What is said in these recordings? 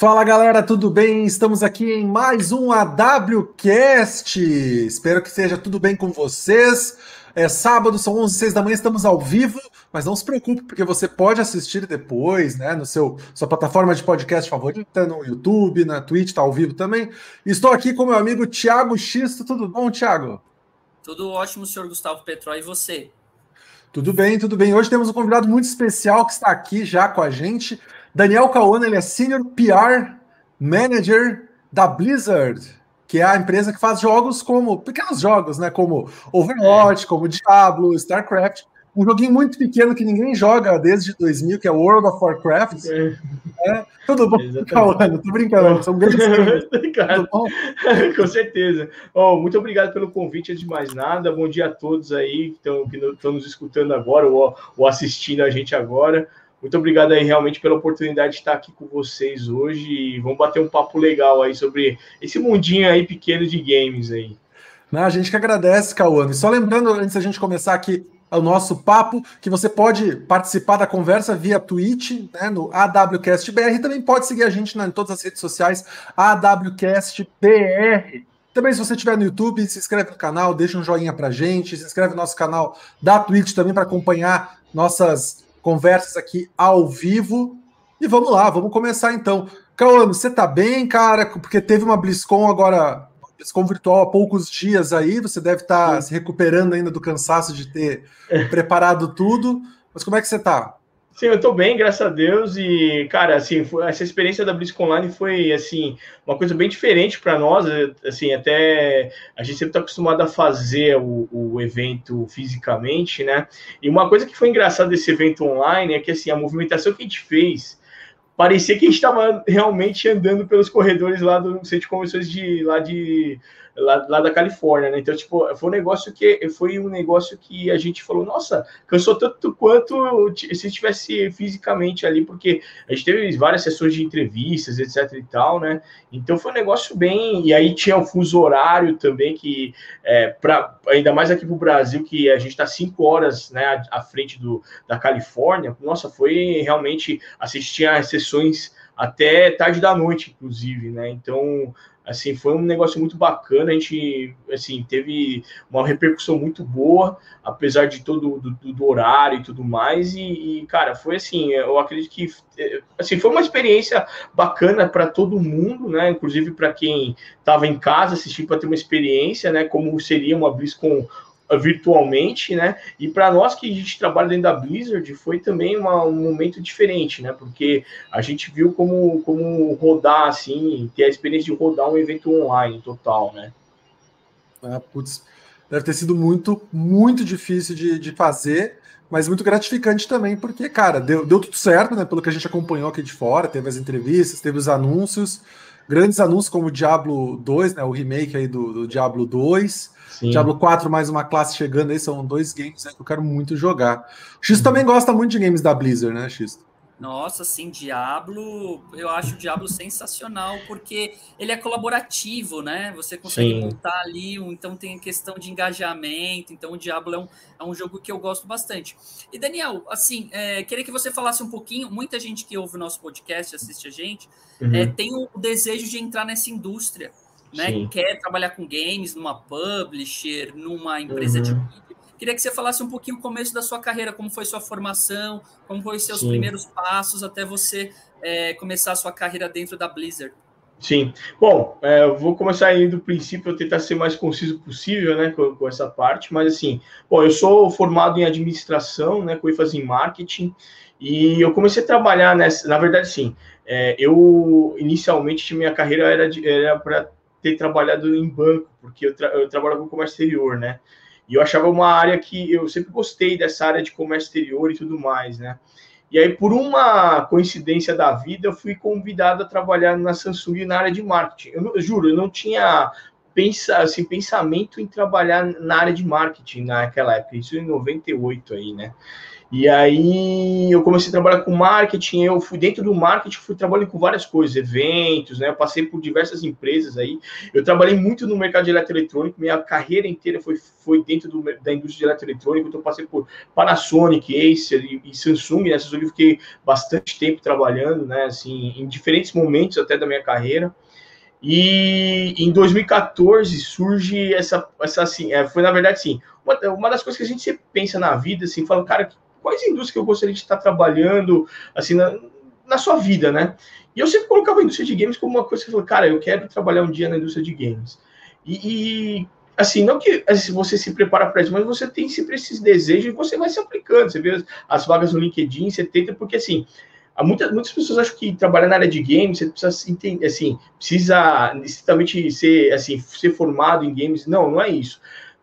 Fala galera, tudo bem? Estamos aqui em mais um AWCast. Espero que seja tudo bem com vocês. É sábado, são 11 6 da manhã, estamos ao vivo, mas não se preocupe, porque você pode assistir depois, né, no seu sua plataforma de podcast favorita, no YouTube, na Twitch, tá ao vivo também. Estou aqui com meu amigo Thiago Xisto. Tudo bom, Thiago? Tudo ótimo, senhor Gustavo Petró, e você? Tudo bem, tudo bem. Hoje temos um convidado muito especial que está aqui já com a gente. Daniel Cauana, ele é Senior PR Manager da Blizzard, que é a empresa que faz jogos como pequenos jogos, né? Como Overwatch, como Diablo, StarCraft. Um joguinho muito pequeno que ninguém joga desde 2000, que é World of Warcraft. É. É. Tudo bom, Cauana? Tô brincando, são grandes Com certeza. Oh, muito obrigado pelo convite, de mais nada. Bom dia a todos aí que estão nos escutando agora ou, ou assistindo a gente agora. Muito obrigado aí realmente pela oportunidade de estar aqui com vocês hoje e vamos bater um papo legal aí sobre esse mundinho aí pequeno de games aí. Não, a gente que agradece, Cauã. E só lembrando, antes da gente começar aqui o nosso papo, que você pode participar da conversa via Twitch, né, no AWCastBR, também pode seguir a gente em todas as redes sociais, AWCastBR. Também, se você estiver no YouTube, se inscreve no canal, deixa um joinha pra gente, se inscreve no nosso canal da Twitch também para acompanhar nossas conversas aqui ao vivo. E vamos lá, vamos começar então. Cauano, você tá bem, cara? Porque teve uma BlizzCon agora, BlizzCon virtual há poucos dias aí, você deve estar tá se recuperando ainda do cansaço de ter preparado tudo. Mas como é que você tá? Sim, eu tô bem, graças a Deus. E, cara, assim, essa experiência da BlizzCon Online foi, assim, uma coisa bem diferente para nós. Assim, até a gente sempre tá acostumado a fazer o, o, evento fisicamente, né? E uma coisa que foi engraçada desse evento online é que, assim, a movimentação que a gente fez parecia que a gente estava realmente andando pelos corredores lá do centro de convenções de lá de lá, lá, da Califórnia, né? Então, tipo, foi um negócio que foi um negócio que a gente falou, nossa, cansou tanto quanto se estivesse fisicamente ali, porque a gente teve várias sessões de entrevistas, etc e tal, né? Então foi um negócio bem. E aí tinha o fuso horário também, que é, pra, ainda mais aqui pro Brasil, que a gente está cinco horas né, à frente do, da Califórnia, nossa, foi realmente assistir às sessões até tarde da noite, inclusive, né? Então Assim, foi um negócio muito bacana, a gente, assim, teve uma repercussão muito boa, apesar de todo do, do horário e tudo mais, e, e, cara, foi assim, eu acredito que, assim, foi uma experiência bacana para todo mundo, né, inclusive para quem estava em casa assistindo para ter uma experiência, né, como seria uma BlizzCon virtualmente, né? E para nós que a gente trabalha dentro da Blizzard foi também uma, um momento diferente, né? Porque a gente viu como, como rodar assim, ter a experiência de rodar um evento online total, né? Ah, putz, deve ter sido muito, muito difícil de, de fazer, mas muito gratificante também, porque, cara, deu, deu tudo certo, né? Pelo que a gente acompanhou aqui de fora, teve as entrevistas, teve os anúncios, grandes anúncios como o Diablo 2, né? O remake aí do, do Diablo 2. Sim. Diablo 4, mais uma classe chegando aí, são dois games que eu quero muito jogar. O X uhum. também gosta muito de games da Blizzard, né, X? Nossa, sim, Diablo, eu acho o Diablo sensacional, porque ele é colaborativo, né? Você consegue sim. montar ali, então tem questão de engajamento, então o Diablo é um, é um jogo que eu gosto bastante. E Daniel, assim, é, queria que você falasse um pouquinho, muita gente que ouve o nosso podcast, assiste a gente, uhum. é, tem o desejo de entrar nessa indústria, né? Quer trabalhar com games numa publisher, numa empresa uhum. de mídia. Queria que você falasse um pouquinho o começo da sua carreira, como foi sua formação, como foi seus Sim. primeiros passos até você é, começar a sua carreira dentro da Blizzard. Sim. Bom, é, eu vou começar aí do princípio, tentar ser mais conciso possível, né, com, com, essa parte, mas assim, bom, eu sou formado em administração, né, com ênfase em marketing, e eu comecei a trabalhar nessa, na verdade, sim, é, eu inicialmente minha carreira era, era para ter trabalhado em banco, porque eu, tra eu trabalho com comércio exterior, né? E eu achava uma área que eu sempre gostei dessa área de comércio exterior e tudo mais, né? E aí, por uma coincidência da vida, eu fui convidado a trabalhar na Samsung na área de marketing. Eu, eu juro, eu não tinha pensa, assim, pensamento em trabalhar na área de marketing naquela época, isso em 98 aí, né? E aí eu comecei a trabalhar com marketing, eu fui dentro do marketing, fui trabalhando com várias coisas, eventos, né? Eu passei por diversas empresas aí. Eu trabalhei muito no mercado de eletroeletrônico, minha carreira inteira foi, foi dentro do, da indústria de eletroeletrônico, então passei por Panasonic, Acer e, e Samsung, né? Essas eu fiquei bastante tempo trabalhando, né? Assim, em diferentes momentos até da minha carreira. E em 2014 surge essa, essa assim, é, foi na verdade assim, uma, uma das coisas que a gente pensa na vida, assim, fala, cara, quais indústrias que eu gostaria de estar trabalhando, assim, na, na sua vida, né? E eu sempre colocava a indústria de games como uma coisa que eu falei, cara, eu quero trabalhar um dia na indústria de games. E, e assim, não que assim, você se prepara para isso, mas você tem sempre esses desejos e você vai se aplicando. Você vê as, as vagas no LinkedIn, você tenta, porque assim, muitas, muitas pessoas acham que trabalhar na área de games você precisa entender, assim, precisa necessariamente ser, assim, ser formado em games. Não, não é isso.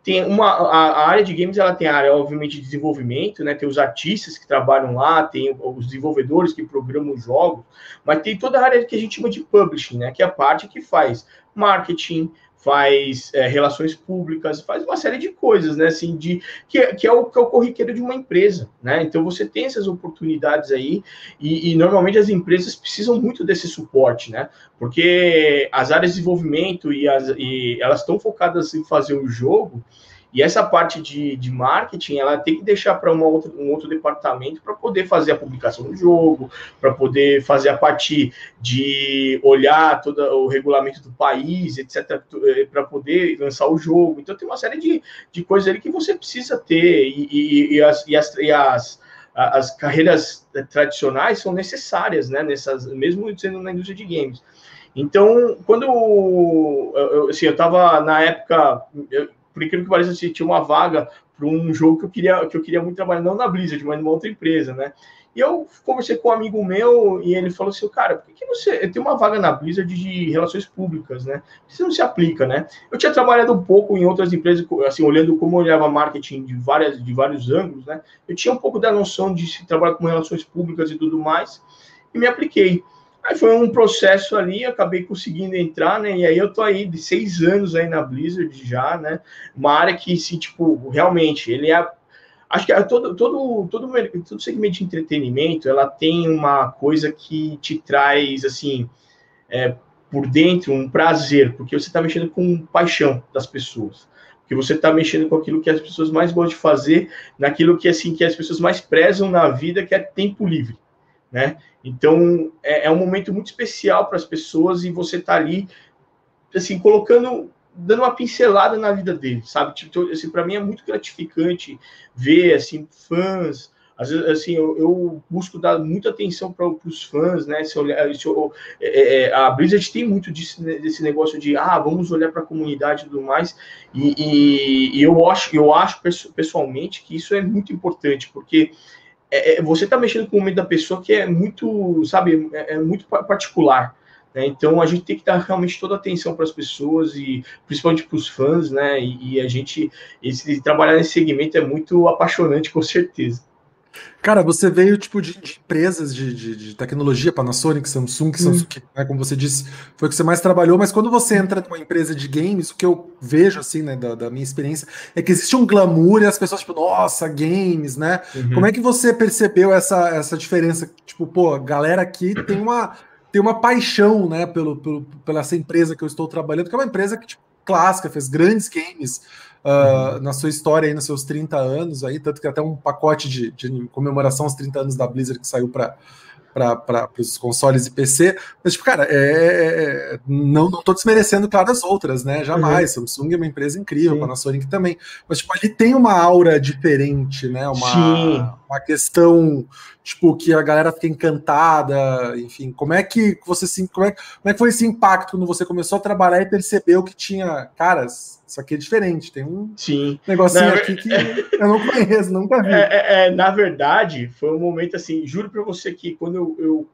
Tem uma, a, a, área de games, ela tem a área, obviamente, de desenvolvimento, né? Tem os artistas que trabalham lá, tem os desenvolvedores que programam os jogos, mas tem toda a área que a gente chama de publishing, né? Que é a parte que faz marketing, faz é, relações públicas, faz uma série de coisas, né? Assim, de, que, que, é o, que é o corriqueiro de uma empresa, né? Então você tem essas oportunidades aí, e, e, normalmente as empresas precisam muito desse suporte, né? Porque as áreas de desenvolvimento e, as, e elas estão focadas em fazer o jogo, e essa parte de, de marketing, ela tem que deixar para um outro departamento para poder fazer a publicação do jogo, para poder fazer a parte de olhar todo o regulamento do país, etc., eh, para poder lançar o jogo. Então, tem uma série de, de coisas ali que você precisa ter, e, e, e as, e as, e as as carreiras tradicionais são necessárias, né? Nessas, mesmo sendo na indústria de games. Então, quando eu, assim, eu estava na época, por incrível que pareça, assim, tinha uma vaga para um jogo que eu queria que eu queria muito trabalhar, não na Blizzard, mas numa outra empresa, né? E eu conversei com um amigo meu e ele falou assim, cara, por que, você tem uma vaga na Blizzard de relações públicas, né? Você não se aplica, né? Eu tinha trabalhado um pouco em outras empresas, assim, olhando como eu olhava marketing de várias de vários ângulos, né? Eu tinha um pouco da noção de se trabalhar com relações públicas e tudo mais e me apliquei. Aí foi um processo ali, acabei conseguindo entrar, né? E aí eu tô aí de seis anos aí na Blizzard já, né? Uma área que, se, tipo, realmente, ele é. Acho que é todo, todo, todo, todo segmento de entretenimento, ela tem uma coisa que te traz, assim, é, por dentro, um prazer, porque você está mexendo com paixão das pessoas porque você está mexendo com aquilo que as pessoas mais gostam de fazer, naquilo que assim que as pessoas mais prezam na vida, que é tempo livre né? Então é, é um momento muito especial para as pessoas e você tá ali, assim, colocando, dando uma pincelada na vida deles, sabe? Tipo, assim, para mim é muito gratificante ver assim fãs. Às vezes, assim, eu, eu busco dar muita atenção para os fãs, né? Se olhar, se eu, é, é, a Blizzard tem muito disso, né, desse negócio de, ah, vamos olhar para a comunidade e tudo mais. E, e, e, eu acho, eu acho pessoalmente que isso é muito importante, porque é, é, você está mexendo com o momento da pessoa que é muito, sabe, é, é muito particular. Né? Então a gente tem que dar realmente toda a atenção para as pessoas e principalmente para os fãs, né? E, e, a gente esse, trabalhar nesse segmento é muito apaixonante, com certeza. Cara, você veio tipo de, de empresas de, de, de, tecnologia, Panasonic, Samsung, que, Samsung, hum. né, como você disse, foi o que você mais trabalhou, mas quando você entra numa empresa de games, o que eu vejo, assim, né, da, da minha experiência, é que existe um glamour e as pessoas, tipo, nossa, games, né? Uhum. Como é que você percebeu essa, essa diferença? Tipo, pô, a galera aqui tem uma, tem uma paixão, né, pelo, pelo, pela essa empresa que eu estou trabalhando, que é uma empresa que, tipo, clássica, fez grandes games, uh, na sua história aí, nos seus 30 anos aí, tanto que até um pacote de, de comemoração aos 30 anos da Blizzard que saiu para para os consoles e PC, mas, tipo, cara, é, é, é, não, não tô desmerecendo, claro, as outras, né? Jamais. Uhum. Samsung é uma empresa incrível, Sim. Panasonic também. Mas, tipo, ali tem uma aura diferente, né? Uma, uma questão tipo, que a galera fica encantada, enfim, como é que você se, como é, como é que foi esse impacto quando você começou a trabalhar e percebeu que tinha, caras, isso aqui é diferente, tem um Sim. negocinho na aqui que eu não conheço, nunca vi. É, é, é, na verdade, foi um momento assim, juro para você que quando eu, eu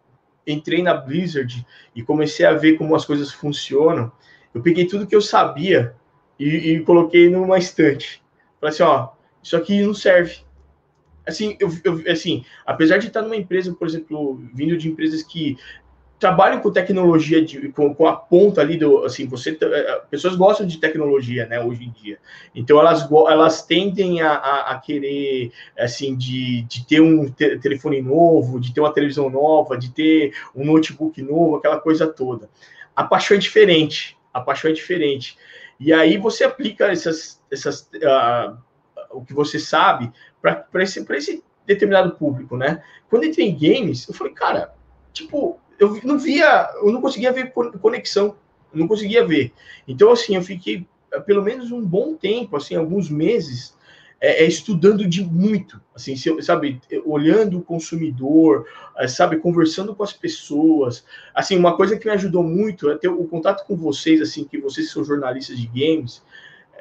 entrei na Blizzard e comecei a ver como as coisas funcionam, eu peguei tudo que eu sabia e, e coloquei numa estante. Falei assim, ó, isso aqui não serve assim, eu, eu, assim, apesar de estar numa empresa, por exemplo, vindo de empresas que trabalham com tecnologia, de, com, com, a ponta ali do, assim, você, é, pessoas gostam de tecnologia, né, hoje em dia. Então elas, elas tendem a, a, a querer, assim, de, de ter um te, telefone novo, de ter uma televisão nova, de ter um notebook novo, aquela coisa toda. A paixão é diferente, a paixão é diferente. E aí você aplica essas, essas, uh, o que você sabe para esse, esse determinado público, né? Quando entrei em games, eu falei, cara, tipo, eu não via, eu não conseguia ver conexão, não conseguia ver. Então, assim, eu fiquei eh, pelo menos um bom tempo, assim, alguns meses, é, é estudando de muito, assim, sabe, olhando o consumidor, sabe, conversando com as pessoas. Assim, uma coisa que me ajudou muito é ter o contato com vocês, assim, que vocês são jornalistas de games,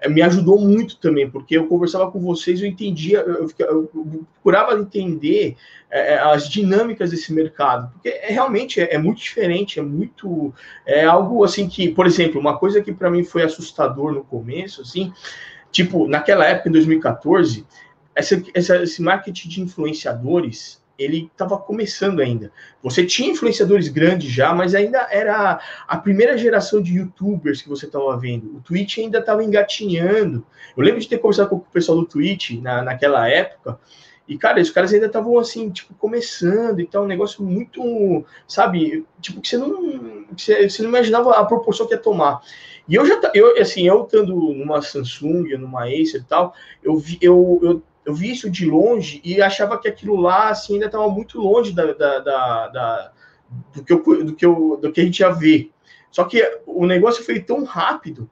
me ajudou muito também, porque eu conversava com vocês, eu entendia, eu, eu, eu procurava entender é, é, as dinâmicas desse mercado, porque é, realmente é, é, muito diferente, é muito, é algo assim que, por exemplo, uma coisa que para mim foi assustador no começo, assim, tipo, naquela época, em 2014, essa, essa, esse marketing de influenciadores, ele estava começando ainda. Você tinha influenciadores grandes já, mas ainda era a primeira geração de youtubers que você estava vendo. O Twitch ainda estava engatinhando. Eu lembro de ter conversado com o pessoal do Twitch na, naquela época. E, cara, os caras ainda estavam assim, tipo, começando e tal, um negócio muito, sabe, tipo, que você não, que você, você não imaginava a proporção que ia tomar. E eu já, eu, assim, eu estando numa Samsung, numa Acer e tal, eu vi, eu, eu eu vi isso de longe e achava que aquilo lá assim, ainda estava muito longe da, da, da, da, do, que eu, do, que eu, do que a gente ia ver. Só que o negócio foi tão rápido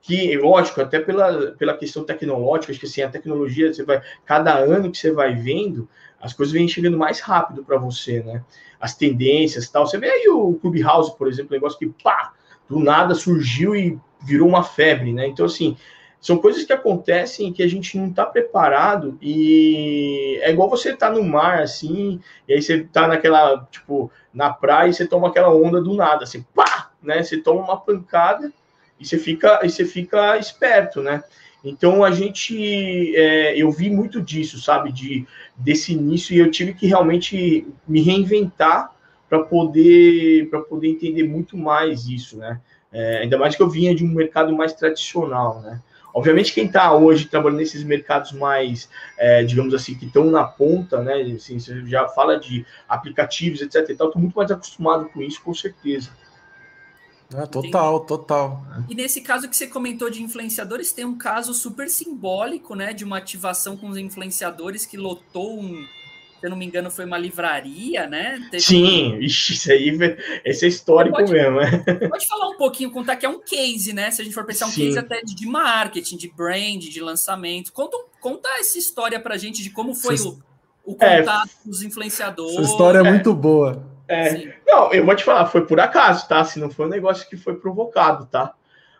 que, lógico, até pela, pela questão tecnológica, acho que assim, a tecnologia, você vai, cada ano que você vai vendo, as coisas vêm chegando mais rápido para você, né? As tendências tal. Você vê aí o Clubhouse, por exemplo, um negócio que, pá, do nada surgiu e virou uma febre, né? Então, assim, são coisas que acontecem que a gente não está preparado e é igual você tá no mar assim, e aí você tá naquela, tipo, na praia e você toma aquela onda do nada, assim, pá, né? Você toma uma pancada e você fica, e você fica esperto, né? Então a gente, é, eu vi muito disso, sabe, de desse início e eu tive que realmente me reinventar para poder para poder entender muito mais isso, né? É, ainda mais que eu vinha de um mercado mais tradicional, né? Obviamente, quem está hoje trabalhando nesses mercados mais, é, digamos assim, que estão na ponta, né? Assim, você já fala de aplicativos, etc. E tal, estou muito mais acostumado com isso, com certeza. É, total, tem... total. E nesse caso que você comentou de influenciadores, tem um caso super simbólico, né? De uma ativação com os influenciadores que lotou um, se eu não me engano, foi uma livraria, né? Teve Sim, um... Ixi, isso aí esse é histórico pode, mesmo. Né? Pode falar um pouquinho, contar que é um case, né? Se a gente for pensar um Sim. case até de marketing, de brand, de lançamento. Conta, conta essa história pra gente de como foi o, o é. contato é, dos influenciadores. Essa história é, é muito boa. É. Não, eu vou te falar, foi por acaso, tá? Se não foi um negócio que foi provocado, tá?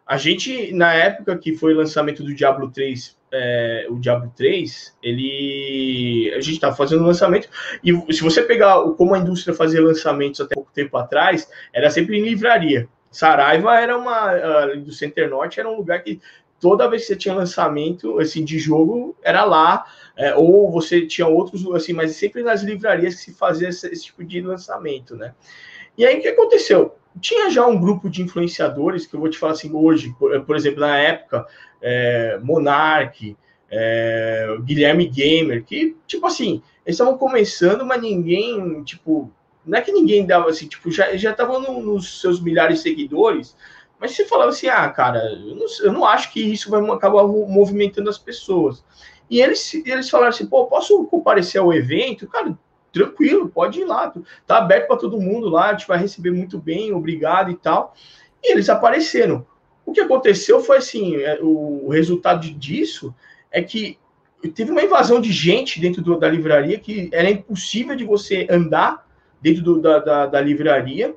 A gente, na época que foi o lançamento do Diablo 3 é, o Diablo 3, ele. A gente está fazendo lançamento. E se você pegar o, como a indústria fazia lançamentos até pouco tempo atrás, era sempre em livraria. Saraiva era uma. do Center Norte era um lugar que toda vez que você tinha lançamento assim, de jogo, era lá. É, ou você tinha outros, assim, mas sempre nas livrarias que se fazia esse, esse tipo de lançamento, né? E aí o que aconteceu? tinha já um grupo de influenciadores que eu vou te falar assim hoje, por, por exemplo, na época, é, Monark, é, Guilherme Gamer, que, tipo assim, eles estavam começando, mas ninguém, tipo, não é que ninguém dava assim, tipo, já estavam no, nos seus milhares de seguidores, mas você falava assim, ah, cara, eu não, eu não acho que isso vai acabar movimentando as pessoas. E eles, eles falaram assim, pô, posso comparecer ao evento? Cara, tranquilo, pode ir lá, tá aberto para todo mundo lá, a gente vai receber muito bem, obrigado e tal. E eles apareceram. O que aconteceu foi assim, é, o resultado disso é que teve uma invasão de gente dentro do, da livraria que era impossível de você andar dentro do, da, da, da, livraria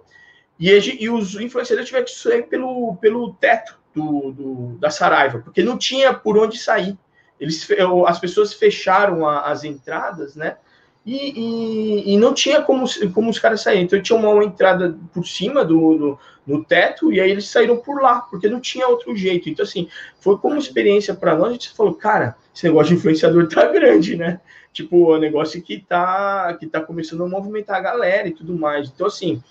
e, e, os influenciadores tiveram que sair pelo, pelo teto do, do, da Saraiva, porque não tinha por onde sair. Eles, as pessoas fecharam a, as entradas, né? E, e, e, não tinha como, como os caras saírem. Então tinha uma, entrada por cima do, do, no teto e aí eles saíram por lá, porque não tinha outro jeito. Então, assim, foi como experiência para nós, a gente falou, cara, esse negócio de influenciador tá grande, né? Tipo, um negócio que tá, que tá começando a movimentar a galera e tudo mais. Então, assim,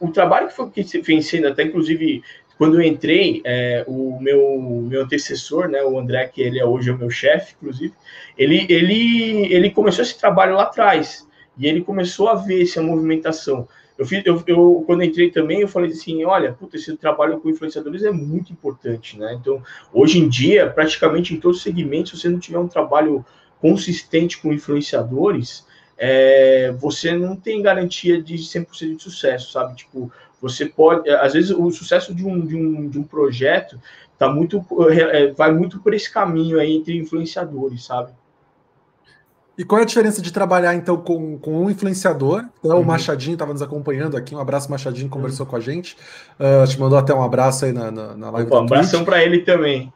o trabalho que foi que vem até inclusive quando eu entrei, é, o meu, meu antecessor, né, o André, que ele é hoje é o meu chefe, inclusive, ele, ele, ele começou esse trabalho lá atrás, e ele começou a ver essa movimentação. Eu, fiz, eu, eu, quando entrei também, eu falei assim, olha, puta, esse trabalho com influenciadores é muito importante, né? Então, hoje em dia, praticamente em todos os segmentos, se você não tiver um trabalho consistente com influenciadores, é, você não tem garantia de 100% de sucesso, sabe? Tipo, você pode, às vezes, o sucesso de um, de um, de um projeto tá muito, é, vai muito por esse caminho aí entre influenciadores, sabe? E qual é a diferença de trabalhar, então, com, com um influenciador? Então, uhum. O Machadinho estava nos acompanhando aqui. Um abraço, Machadinho, conversou uhum. com a gente. Uh, te mandou até um abraço aí na, na, na live. Opa, um abração para ele também.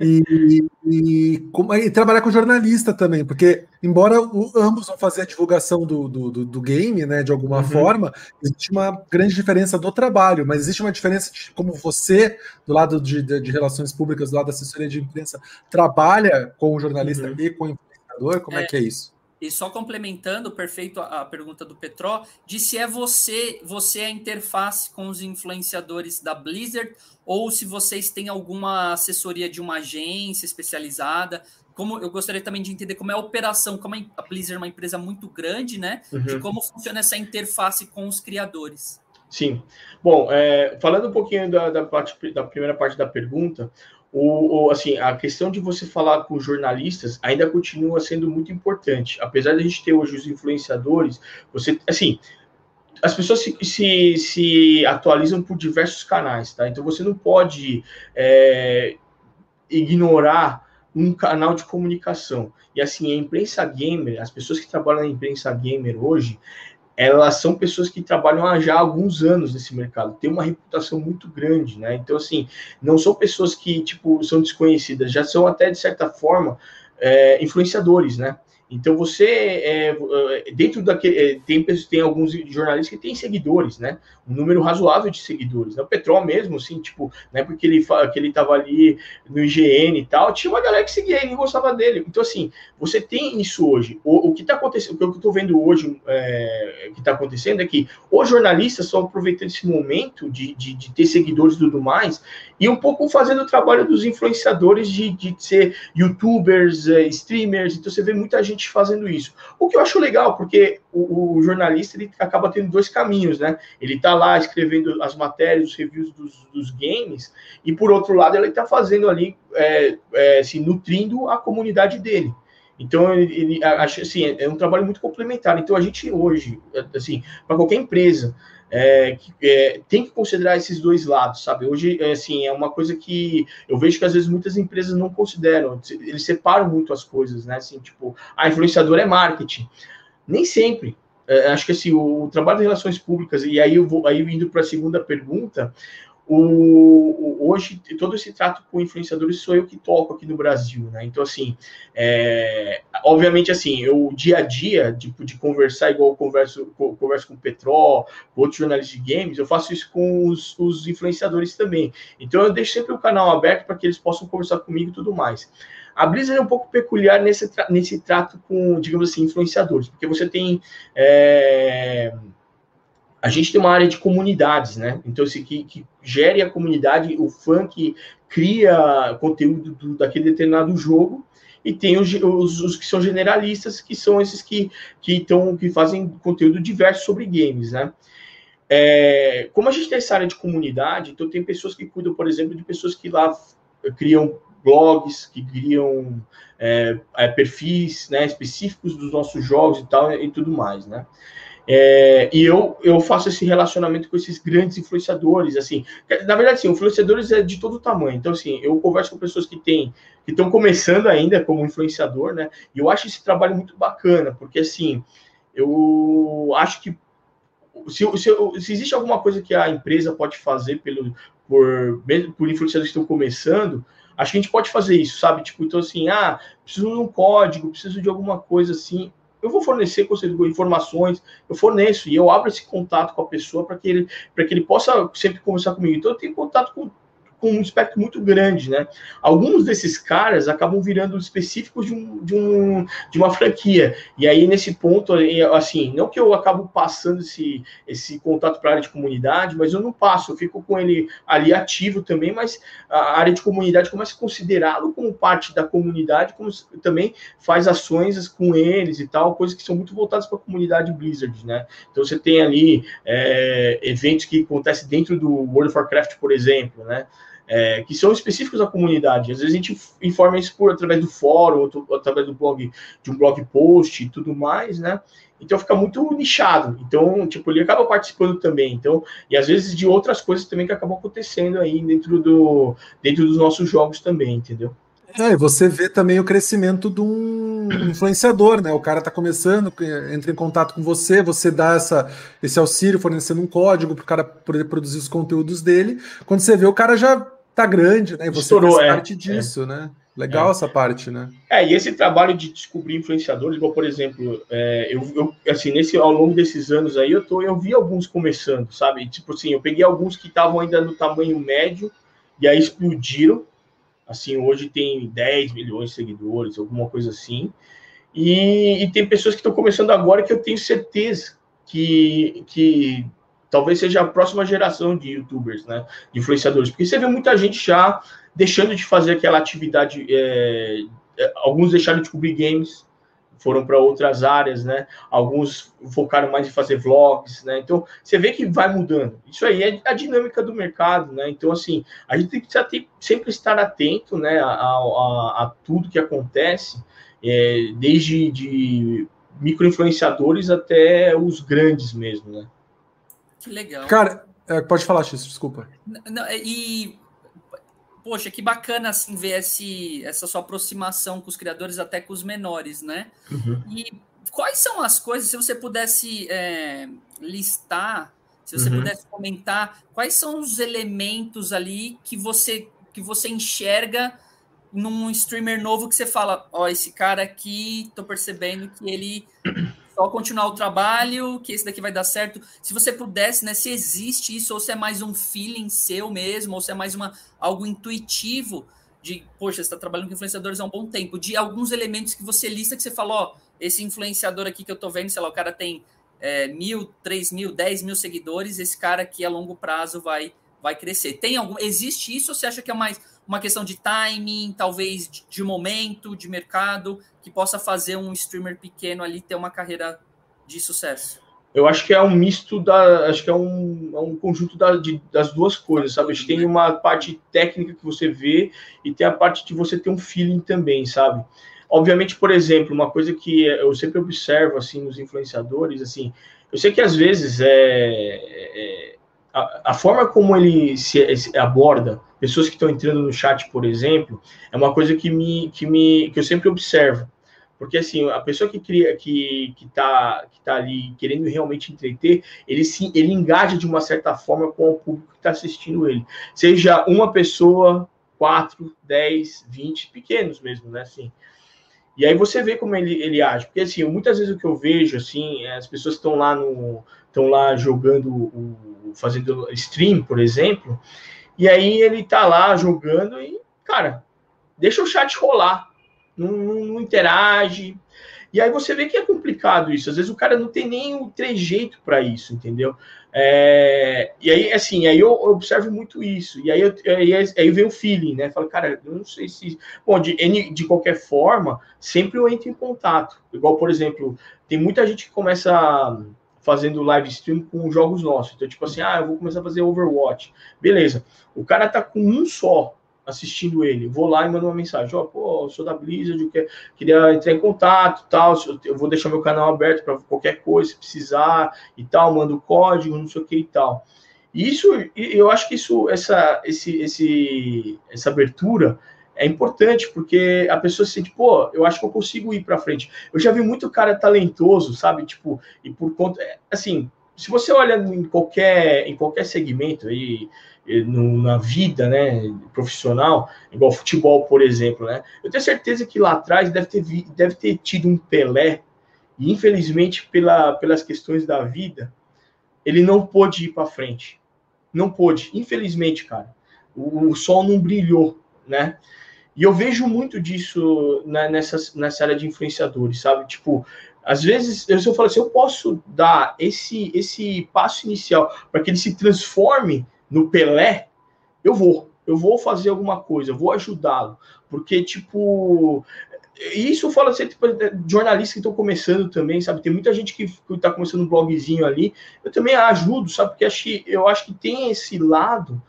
E, e, e, trabalhar com jornalista também, porque, embora o, ambos vão fazer a divulgação do, do, do, game, né, de alguma uhum. forma, existe uma grande diferença do trabalho, mas existe uma diferença de como você, do lado de, de, de relações públicas, do lado da assessoria de imprensa, trabalha com o jornalista uhum. e com como é, é que é isso? E só complementando, perfeito a, a, pergunta do Petró, de se é você, você é a interface com os influenciadores da Blizzard, ou se vocês têm alguma assessoria de uma agência especializada. Como eu gostaria também de entender como é a operação, como a Blizzard é uma empresa muito grande, né? Uhum. De como funciona essa interface com os criadores. Sim. Bom, é, falando um pouquinho da, da, parte, da primeira parte da pergunta, o, o, assim, a questão de você falar com jornalistas ainda continua sendo muito importante. Apesar de a gente ter hoje os influenciadores, você, assim, as pessoas se, se, se atualizam por diversos canais, tá? Então você não pode é, ignorar um canal de comunicação. E assim, a imprensa gamer, as pessoas que trabalham na imprensa gamer hoje, elas são pessoas que trabalham há já alguns anos nesse mercado, tem uma reputação muito grande, né? Então, assim, não são pessoas que, tipo, são desconhecidas, já são até, de certa forma, é, influenciadores, né? Então você é, é dentro daquele é, tem tem alguns jornalistas que têm seguidores, né? Um número razoável de seguidores. Né? O Petrol mesmo, assim, tipo, né? Porque ele que ele tava ali no IGN e tal, tinha uma galera que seguia ele e gostava dele. Então assim, você tem isso hoje. O, o que está acontecendo, o que eu estou vendo hoje, é, que está acontecendo é que os jornalistas estão aproveitando esse momento de, de, de, ter seguidores e tudo mais e um pouco fazendo o trabalho dos influenciadores de, de ser YouTubers, é, streamers. Então você vê muita gente gente fazendo isso. O que eu acho legal, porque o, o, jornalista ele acaba tendo dois caminhos, né? Ele tá lá escrevendo as matérias, os reviews dos, dos games, e por outro lado, ele tá fazendo ali, é, é, se nutrindo a comunidade dele. Então, ele, ele assim, é um trabalho muito complementar. Então, a gente hoje, assim, para qualquer empresa, é, é, tem que considerar esses dois lados, sabe? Hoje, é, assim, é uma coisa que eu vejo que às vezes muitas empresas não consideram, eles separam muito as coisas, né? Assim, tipo, a influenciador é marketing. Nem sempre. É, acho que assim, o, trabalho de relações públicas, e aí eu vou aí indo para a segunda pergunta, o, o, hoje todo esse trato com influenciadores sou eu que toco aqui no Brasil, né? Então, assim, é, obviamente, assim, eu dia a dia, tipo, de conversar igual eu converso, converso com o com outros jornalistas de games, eu faço isso com os, os influenciadores também. Então, eu deixo sempre o canal aberto para que eles possam conversar comigo e tudo mais. A Blizzard é um pouco peculiar nesse, nesse trato com, digamos assim, influenciadores, porque você tem. É, a gente tem uma área de comunidades, né? Então, assim, que, que gere a comunidade, o fã que cria conteúdo do, daquele determinado jogo, e tem os, os, os, que são generalistas, que são esses que, que, tão, que fazem conteúdo diverso sobre games, né? É, como a gente tem essa área de comunidade, então tem pessoas que cuidam, por exemplo, de pessoas que lá criam blogs, que criam é, é, perfis né, específicos dos nossos jogos e tal, e tudo mais, né? É, e eu, eu faço esse relacionamento com esses grandes influenciadores, assim. Na verdade, sim, influenciadores é de todo tamanho. Então, assim, eu converso com pessoas que têm, que estão começando ainda como influenciador, né? E eu acho esse trabalho muito bacana, porque, assim, eu acho que se, se, se existe alguma coisa que a empresa pode fazer pelo, por, por influenciadores que estão começando, acho que a gente pode fazer isso, sabe? Tipo, então, assim, ah, preciso de um código, preciso de alguma coisa assim eu vou fornecer informações, eu forneço e eu abro esse contato com a pessoa para que ele para que ele possa sempre conversar comigo. Então eu tenho contato com um espectro muito grande, né? Alguns desses caras acabam virando específicos de, um, de, um, de uma franquia. E aí, nesse ponto, assim, não que eu acabo passando esse, esse contato para a área de comunidade, mas eu não passo, eu fico com ele ali ativo também, mas a área de comunidade começa a considerá-lo como parte da comunidade, como também faz ações com eles e tal, coisas que são muito voltadas para a comunidade Blizzard, né? Então você tem ali é, eventos que acontecem dentro do World of Warcraft, por exemplo, né? É, que são específicos da comunidade. Às vezes a gente informa isso por através do fórum, ou através do blog, de um blog post e tudo mais, né? Então fica muito nichado. Então, tipo, ele acaba participando também. Então, e às vezes de outras coisas também que acabam acontecendo aí dentro do dentro dos nossos jogos também, entendeu? É, você vê também o crescimento de um influenciador, né? O cara está começando, entra em contato com você, você dá essa, esse auxílio fornecendo um código para o cara poder produzir os conteúdos dele. Quando você vê, o cara já tá grande, né? E você Estourou, faz é, parte disso, é. né? Legal é. essa parte, né? É, e esse trabalho de descobrir influenciadores, igual, por exemplo, é, eu, eu, assim, nesse, ao longo desses anos aí, eu, tô, eu vi alguns começando, sabe? Tipo assim, eu peguei alguns que estavam ainda no tamanho médio, e aí explodiram, Assim, hoje tem 10 milhões de seguidores, alguma coisa assim. E, e tem pessoas que estão começando agora que eu tenho certeza que, que talvez seja a próxima geração de youtubers, né? De influenciadores. Porque você vê muita gente já deixando de fazer aquela atividade. É, é alguns deixaram de cobrir games, foram para outras áreas, né? Alguns focaram mais em fazer vlogs, né? Então, você vê que vai mudando. Isso aí é a dinâmica do mercado, né? Então, assim, a gente tem que sempre estar atento, né, a, a, a tudo que acontece, é, desde de micro-influenciadores até os grandes mesmo, né? Que legal. Cara, é, pode falar, X, desculpa. Não, e poxa, que bacana assim ver esse, essa sua aproximação com os criadores, até com os menores, né? Uhum. E quais são as coisas, se você pudesse é, listar, se você uhum. pudesse comentar, quais são os elementos ali que você que você enxerga num streamer novo que você fala, ó, oh, esse cara aqui, tô percebendo que ele só continuar o trabalho, que esse daqui vai dar certo. Se você pudesse, né, se existe isso, ou se é mais um feeling seu mesmo, ou se é mais uma, algo intuitivo de, poxa, você está trabalhando com influenciadores há um bom tempo, de alguns elementos que você lista que você falou, ó, esse influenciador aqui que eu tô vendo, sei lá, o cara tem é, mil, três mil, dez mil seguidores, esse cara aqui a longo prazo vai, vai crescer. Tem algum, existe isso ou você acha que é mais uma questão de timing, talvez de, momento, de mercado? que possa fazer um streamer pequeno ali ter uma carreira de sucesso? Eu acho que é um misto da. Acho que é um, é um conjunto da, de, das duas coisas, sabe? Acho que tem uma parte técnica que você vê e tem a parte de você ter um feeling também, sabe? Obviamente, por exemplo, uma coisa que eu sempre observo assim nos influenciadores, assim, eu sei que às vezes é, é a, a, forma como ele se, se, aborda pessoas que estão entrando no chat, por exemplo, é uma coisa que me que me que eu sempre observo. Porque assim, a pessoa que cria, que, que, tá, que tá ali querendo realmente entreter, ele se ele engaja de uma certa forma com o público que está assistindo ele. Seja uma pessoa, quatro, dez, vinte, pequenos mesmo, né? Assim. E aí você vê como ele, ele age. Porque assim, muitas vezes o que eu vejo, assim, é as pessoas estão lá no. estão lá jogando, o, fazendo stream, por exemplo, e aí ele tá lá jogando e, cara, deixa o chat rolar não, não, interage. E aí você vê que é complicado isso. Às vezes o cara não tem nem o trejeito para isso, entendeu? É, e aí, assim, aí eu observo muito isso. E aí, eu, aí, aí vem o feeling, né? Falo, cara, eu não sei se. Bom, de, de qualquer forma, sempre eu entro em contato. Igual, por exemplo, tem muita gente que começa fazendo live stream com jogos nossos. Então, tipo assim, ah, eu vou começar a fazer Overwatch. Beleza. O cara tá com um só assistindo ele, vou lá e mando uma mensagem, ó, oh, pô, eu sou da Blizzard, eu quer, queria entrar em contato, tal, eu vou deixar meu canal aberto para qualquer coisa, se precisar e tal, mando código, não sei o que e tal. Isso, eu acho que isso, essa, esse, esse, essa abertura é importante, porque a pessoa se sente, pô, eu acho que eu consigo ir para frente. Eu já vi muito cara talentoso, sabe, tipo, e por conta, assim, se você olha em qualquer, em qualquer segmento aí, na vida né, profissional, igual futebol, por exemplo, né? Eu tenho certeza que lá atrás deve ter, deve ter tido um Pelé, e infelizmente, pela, pelas questões da vida, ele não pôde ir para frente. Não pôde, infelizmente, cara. o, o sol não brilhou, né? E eu vejo muito disso nessa, nessa área de influenciadores, sabe? Tipo, às vezes eu, eu falo assim, eu posso dar esse, esse passo inicial para que ele se transforme no Pelé, eu vou, eu vou fazer alguma coisa, vou ajudá-lo. Porque, tipo, isso fala assim, tipo, jornalistas que estão começando também, sabe? Tem muita gente que está começando um blogzinho ali. Eu também ajudo, sabe? Porque eu acho que tem esse lado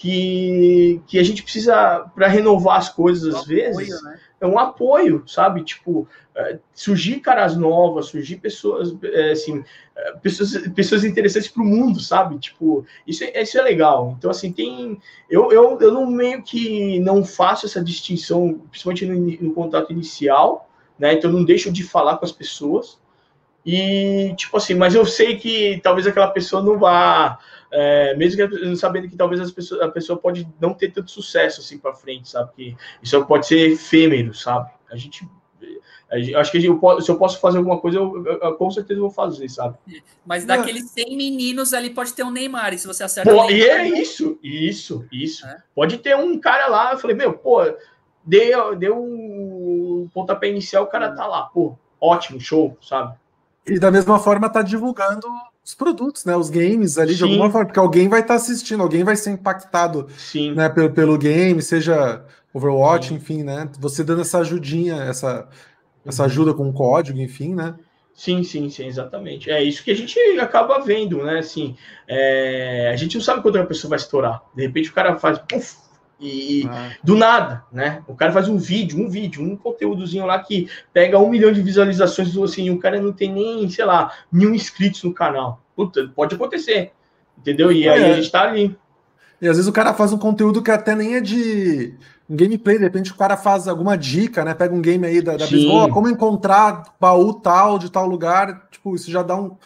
que, que a gente precisa, para renovar as coisas às vezes, apoio, né? é um apoio, sabe? Tipo, é, surgir caras novas, surgir pessoas, é, assim, é, pessoas, pessoas interessantes para o mundo, sabe? Tipo, isso, é, isso é legal. Então, assim, tem. Eu, eu, eu não meio que não faço essa distinção, principalmente no, no contato inicial, né? Então, eu não deixo de falar com as pessoas. E, tipo assim, mas eu sei que talvez aquela pessoa não vá é, mesmo que, sabendo que talvez as pessoas, a pessoa pode não ter tanto sucesso assim para frente, sabe? Que isso pode ser efêmero, sabe? A gente acho que eu, se eu posso fazer alguma coisa, eu, eu, eu, com certeza vou fazer, sabe? Mas daqueles 100 meninos ali pode ter um Neymar, e se você acerta. Pô, e é isso, isso, isso. É. Pode ter um cara lá, eu falei, meu, pô, deu, deu um pontapé inicial, o cara tá lá, pô, ótimo, show, sabe? E da mesma forma tá divulgando os produtos, né? Os games ali Sim. de alguma forma, porque alguém vai estar tá assistindo, alguém vai ser impactado Sim. Né, pelo, pelo game, seja Overwatch, Sim. enfim, né? Você dando essa ajudinha, essa, essa uhum. ajuda com código, enfim, né? Sim, sim, sim, exatamente. É isso que a gente acaba vendo, né? Assim, é... a gente não sabe quando a pessoa vai estourar. De repente o cara faz, puff, e ah. do nada, né? O cara faz um vídeo, um vídeo, um conteúdozinho lá que pega um milhão de visualizações do assim, o cara não tem nem, sei lá, mil inscritos no canal. Puta, pode acontecer. Entendeu? E é. aí a gente tá ali. E às vezes o cara faz um conteúdo que até nem é de um gameplay, de repente o cara faz alguma dica, né? Pega um game aí da, da Bisboa, como encontrar baú tal de tal lugar, tipo, isso já dá um,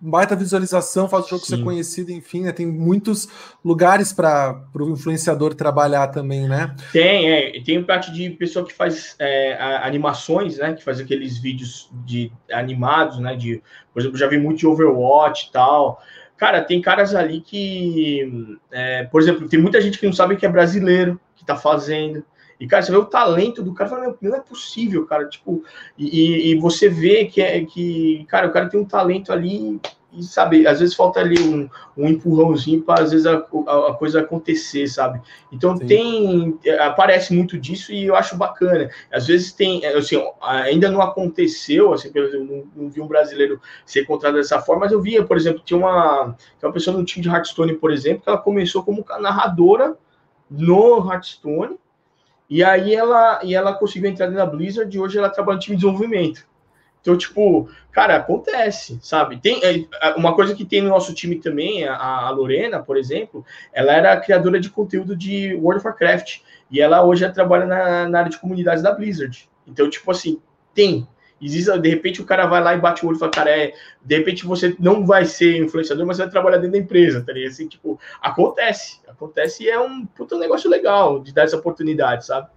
baita visualização, faz o jogo Sim. ser conhecido, enfim, né? Tem muitos lugares para o influenciador trabalhar também, né? Tem, é. Tem parte de pessoa que faz é, animações, né? Que faz aqueles vídeos de animados, né? De, por exemplo, já vi muito de Overwatch e tal. Cara, tem caras ali que, é, por exemplo, tem muita gente que não sabe que é brasileiro que tá fazendo. E, cara, você vê o talento do cara, fala, não é possível, cara, tipo, e, e, você vê que é que, cara, o cara tem um talento ali e, sabe, às vezes falta ali um, um empurrãozinho para, às vezes, a, a, a, coisa acontecer, sabe? Então, Sim. tem, aparece muito disso e eu acho bacana. Às vezes tem, assim, ainda não aconteceu, assim, exemplo, não, não vi um brasileiro ser contratado dessa forma, mas eu via, por exemplo, tinha uma, tinha uma pessoa no time de Hearthstone, por exemplo, que ela começou como narradora no Hearthstone, e aí ela, e ela conseguiu entrar na Blizzard e hoje ela trabalha no time de desenvolvimento. Então, tipo, cara, acontece, sabe? Tem é, uma coisa que tem no nosso time também, a, a Lorena, por exemplo, ela era criadora de conteúdo de World of Warcraft e ela hoje trabalha na, na área de comunidades da Blizzard. Então, tipo assim, tem. Existe, de repente o cara vai lá e bate o olho e fala, cara, é, de repente você não vai ser influenciador, mas você vai trabalhar dentro da empresa, tá ligado? Assim, tipo, acontece, acontece e é um puta negócio legal de dar essa oportunidade, sabe?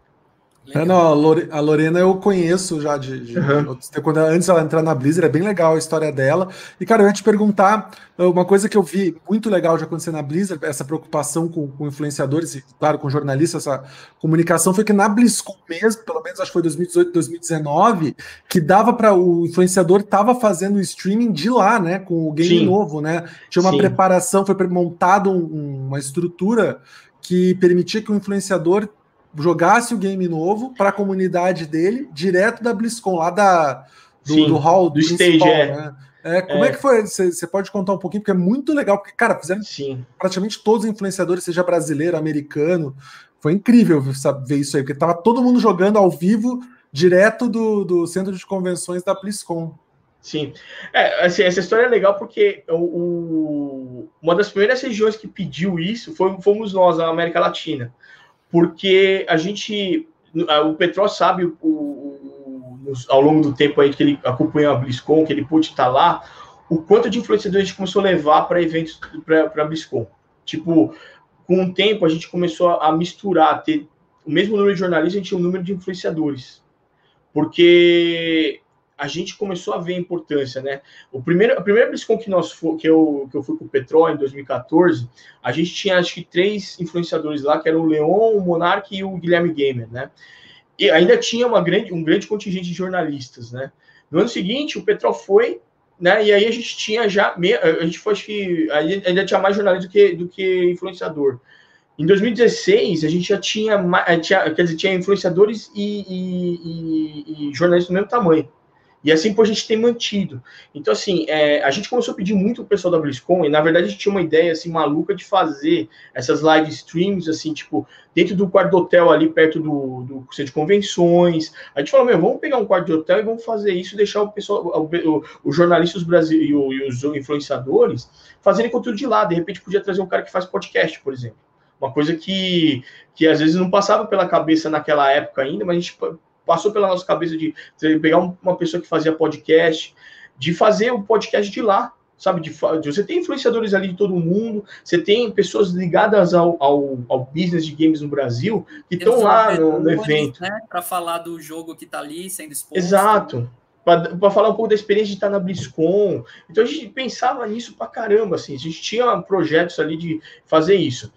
É, não, a, Lore, a, Lorena eu conheço já de, de uhum. quando antes ela entrar na Blizzard, é bem legal a história dela. E cara, eu ia te perguntar uma coisa que eu vi muito legal de acontecer na Blizzard, essa preocupação com, com influenciadores e claro com jornalistas, essa comunicação foi que na BlizzCon mesmo, pelo menos acho que foi 2018, 2019, que dava para o influenciador tava fazendo o streaming de lá, né, com o game Sim. novo, né? Tinha uma Sim. preparação, foi montado um, uma estrutura que permitia que o influenciador jogasse o game novo para a comunidade dele, direto da BlizzCon, lá da, do, Sim, do hall do stage, é. Né? É, como é. é que foi? Você pode contar um pouquinho, porque é muito legal, porque, cara, fizeram Sim. praticamente todos os influenciadores, seja brasileiro, americano. Foi incrível ver isso aí, porque tava todo mundo jogando ao vivo, direto do, do centro de convenções da BlizzCon. Sim. É, assim, essa história é legal porque o, o, uma das primeiras regiões que pediu isso foi, fomos nós, a América Latina porque a gente, o Petró sabe o, o, ao longo do tempo aí que ele acompanha a BlizzCon, que ele pôde estar lá, o quanto de influenciadores a gente começou a levar para eventos para a BlizzCon. Tipo, com o tempo a gente começou a misturar, ter o mesmo número de jornalistas, a gente tinha um número de influenciadores. Porque a gente começou a ver a importância, né? O primeiro, a primeira BlizzCon que, nós, que, eu, que eu fui com o Petrol em 2014, a gente tinha acho que três influenciadores lá, que eram o Leon, o Monark e o Guilherme Gamer, né? E ainda tinha uma grande, um grande contingente de jornalistas, né? No ano seguinte, o Petrol foi, né? E aí a gente tinha já, a gente foi, acho que ainda tinha mais jornalista do que, do que influenciador. Em 2016, a gente já tinha, tinha quer dizer, tinha influenciadores e, e, e, e jornalistas do mesmo tamanho. E assim por a gente tem mantido. Então, assim, é, a gente começou a pedir muito o pessoal da BlizzCon, e na verdade a gente tinha uma ideia, assim, maluca de fazer essas live streams, assim, tipo, dentro do quarto do hotel ali, perto do, do centro de convenções. A gente falou, meu, vamos pegar um quarto de hotel e vamos fazer isso, deixar o pessoal, os jornalistas Brasil, e, e os influenciadores fazerem conteúdo de lá. De repente podia trazer um cara que faz podcast, por exemplo. Uma coisa que, que às vezes não passava pela cabeça naquela época ainda, mas a gente passou pela nossa cabeça de, de pegar uma pessoa que fazia podcast, de fazer o podcast de lá, sabe? De, de, você tem influenciadores ali de todo mundo, você tem pessoas ligadas ao, ao, ao business de games no Brasil que estão lá no, no evento. Né, para falar do jogo que está ali sendo exposto. Exato. Para falar um pouco da experiência de estar na BlizzCon. Então a gente pensava nisso para caramba, assim. A gente tinha projetos ali de fazer isso.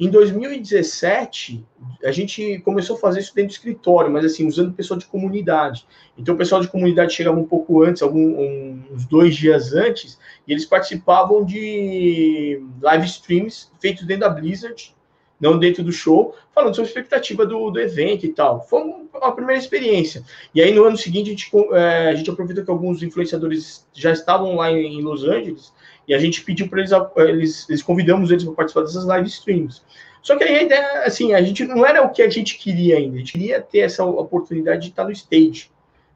Em 2017, a gente começou a fazer isso dentro do escritório, mas assim, usando pessoal de comunidade. Então, o pessoal de comunidade chegava um pouco antes, alguns uns dois dias antes, e eles participavam de live streams feitos dentro da Blizzard, não dentro do show, falando sobre a expectativa do, do evento e tal. Foi uma primeira experiência. E aí, no ano seguinte, a gente, é, a gente aproveitou que alguns influenciadores já estavam lá em, em Los Angeles e a gente pediu para eles, eles, eles convidamos eles para participar dessas live streams. Só que aí a ideia, assim, a gente não era o que a gente queria ainda, a gente queria ter essa oportunidade de estar no stage,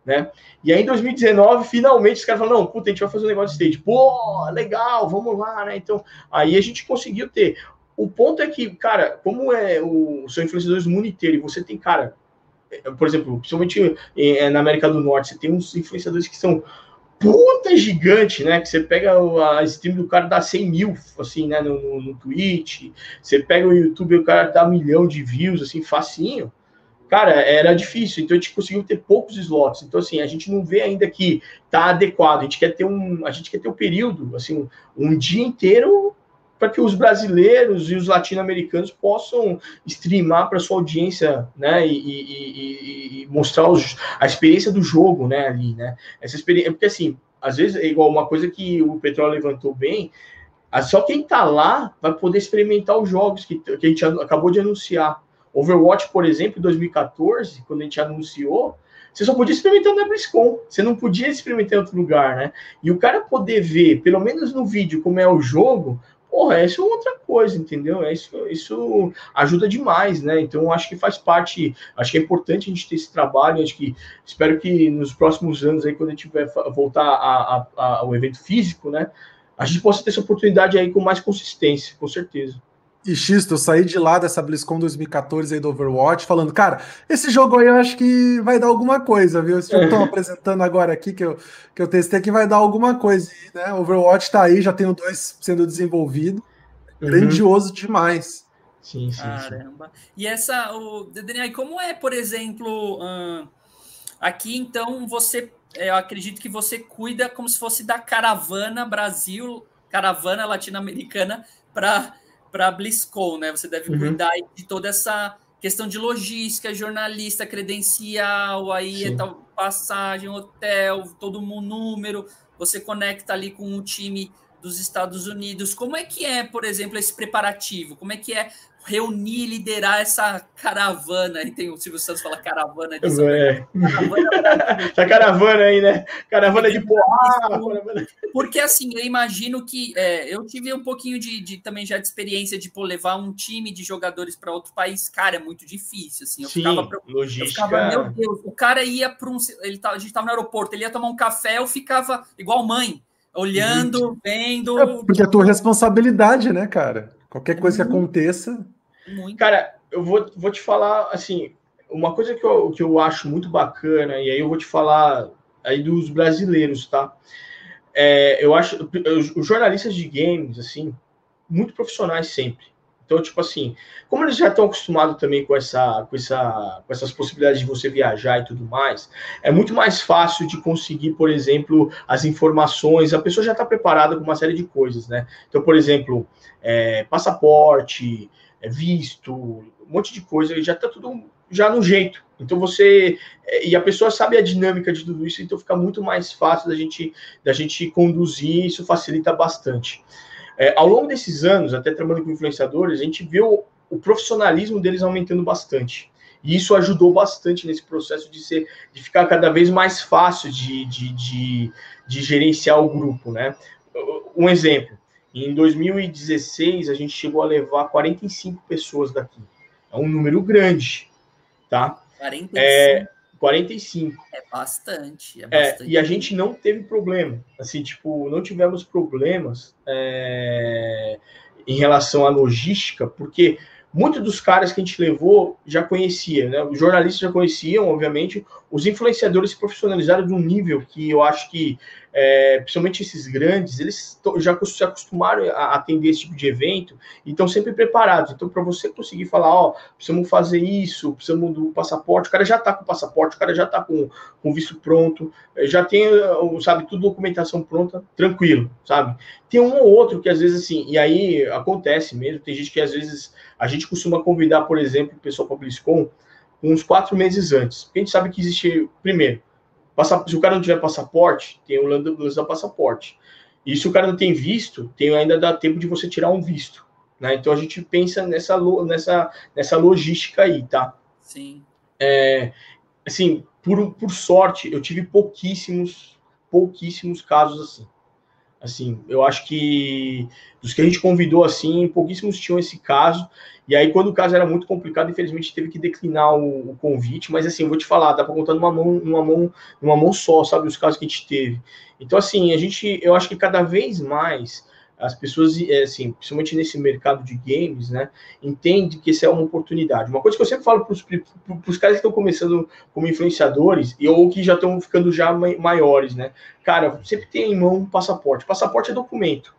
né? E aí em 2019, finalmente, os caras falaram, não, puta, a gente vai fazer um negócio de stage. Pô, legal, vamos lá, né? Então, aí a gente conseguiu ter. O ponto é que, cara, como é o, são influenciadores do mundo inteiro e você tem, cara, por exemplo, principalmente eh, na América do Norte, você tem uns influenciadores que são puta gigante, né? Que você pega a stream do cara dá 100 mil, assim, né? No, no, no Twitch. Você pega o YouTube o cara dá um milhão de views, assim, facinho. Cara, era difícil. Então a gente conseguiu ter poucos slots. Então, assim, a gente não vê ainda que tá adequado. A gente quer ter um, a gente quer ter um período, assim, um dia inteiro para que os brasileiros e os latino-americanos possam streamar para sua audiência, né, e, e, e, mostrar os, a experiência do jogo, né, ali, né, essa experiência, porque assim, às vezes é igual uma coisa que o Petróleo levantou bem, só quem está lá vai poder experimentar os jogos que, que a gente acabou de anunciar. Overwatch, por exemplo, em 2014, quando a gente anunciou, você só podia experimentar na BlizzCon, você não podia experimentar em outro lugar, né? E o cara poder ver, pelo menos no vídeo, como é o jogo, porra, isso é outra coisa, entendeu? É isso, isso ajuda demais, né? Então, acho que faz parte, acho que é importante a gente ter esse trabalho, acho que espero que nos próximos anos, aí, quando a gente vai voltar a, a, a, ao evento físico, né, a gente possa ter essa oportunidade aí com mais consistência, com certeza. E Xisto, eu saí de lá dessa BlizzCon 2014 aí do Overwatch, falando, cara, esse jogo aí eu acho que vai dar alguma coisa, viu? Esse jogo que estão apresentando agora aqui, que eu, que eu testei aqui, vai dar alguma coisa, né? Overwatch tá aí, já tem o dois sendo desenvolvido. Uhum. Grandioso demais. Sim, sim. Caramba. Sim. E essa, o Daniel, como é, por exemplo, hum, aqui então você, eu acredito que você cuida como se fosse da caravana Brasil, caravana latino-americana para para a BlizzCon, né? Você deve uhum. cuidar de toda essa questão de logística, jornalista, credencial, aí é tal passagem, hotel, todo mundo número, você conecta ali com o time dos Estados Unidos. Como é que é, por exemplo, esse preparativo? Como é que é reunir, liderar essa caravana. E tem o Silvio Santos fala caravana de é. Essa caravana aí, né? Caravana de porra. Porque assim, eu imagino que é, eu tive um pouquinho de, de, também já de experiência de pô, levar um time de jogadores para outro país. Cara, é muito difícil. Assim, eu Sim, ficava, logística. Eu ficava, meu Deus, o cara ia para um. Ele tava, a gente estava no aeroporto, ele ia tomar um café, eu ficava igual mãe. Olhando, vendo. É porque é a tua responsabilidade, né, cara? Qualquer coisa que uhum. aconteça. Muito. Cara, eu vou, vou te falar, assim, uma coisa que eu, que eu acho muito bacana, e aí eu vou te falar aí dos brasileiros, tá? É, eu acho os jornalistas de games, assim, muito profissionais sempre. Então, tipo assim, como eles já estão acostumados também com, essa, com, essa, com essas possibilidades de você viajar e tudo mais, é muito mais fácil de conseguir, por exemplo, as informações. A pessoa já está preparada com uma série de coisas, né? Então, por exemplo, é, passaporte, visto, um monte de coisa, já está tudo já no jeito. Então você é, e a pessoa sabe a dinâmica de tudo isso, então fica muito mais fácil da gente da gente conduzir, isso facilita bastante. É, ao longo desses anos, até trabalhando com influenciadores, a gente viu o profissionalismo deles aumentando bastante. E isso ajudou bastante nesse processo de ser de ficar cada vez mais fácil de, de, de, de gerenciar o grupo, né? Um exemplo, em 2016 a gente chegou a levar 45 pessoas daqui. É um número grande, tá? 45. É, 45. É bastante. É bastante. É, e a gente não teve problema. Assim, tipo, não tivemos problemas é, em relação à logística, porque muitos dos caras que a gente levou já conhecia, né? Os jornalistas já conheciam, obviamente. Os influenciadores se profissionalizaram de um nível que eu acho que é, principalmente esses grandes, eles já se acostumaram a atender esse tipo de evento e estão sempre preparados. Então, para você conseguir falar, ó, precisamos fazer isso, precisamos do passaporte, o cara já está com o passaporte, o cara já está com o visto pronto, eh, já tem, sabe, tudo documentação pronta, tranquilo, sabe? Tem um ou outro que às vezes assim, e aí acontece mesmo, tem gente que às vezes a gente costuma convidar, por exemplo, o pessoal para BlizzCon uns quatro meses antes, porque a gente sabe que existe, primeiro, se o cara não tiver passaporte, tem o lance da passaporte. E se o cara não tem visto, tem ainda dá tempo de você tirar um visto. Né? Então a gente pensa nessa, nessa, nessa logística aí, tá? Sim. É, assim, por, por sorte, eu tive pouquíssimos, pouquíssimos casos assim. Assim, eu acho que dos que a gente convidou assim, pouquíssimos tinham esse caso. E aí, quando o caso era muito complicado, infelizmente teve que declinar o, o convite. Mas assim, eu vou te falar, dá para contar numa mão, numa mão, numa mão só, sabe, os casos que a gente teve. Então, assim, a gente, eu acho que cada vez mais as pessoas, é, assim, principalmente nesse mercado de games, né, entendem que isso é uma oportunidade. Uma coisa que eu sempre falo para os caras que estão começando como influenciadores e ou que já estão ficando já maiores, né, cara, sempre tem em mão um passaporte. Passaporte é documento.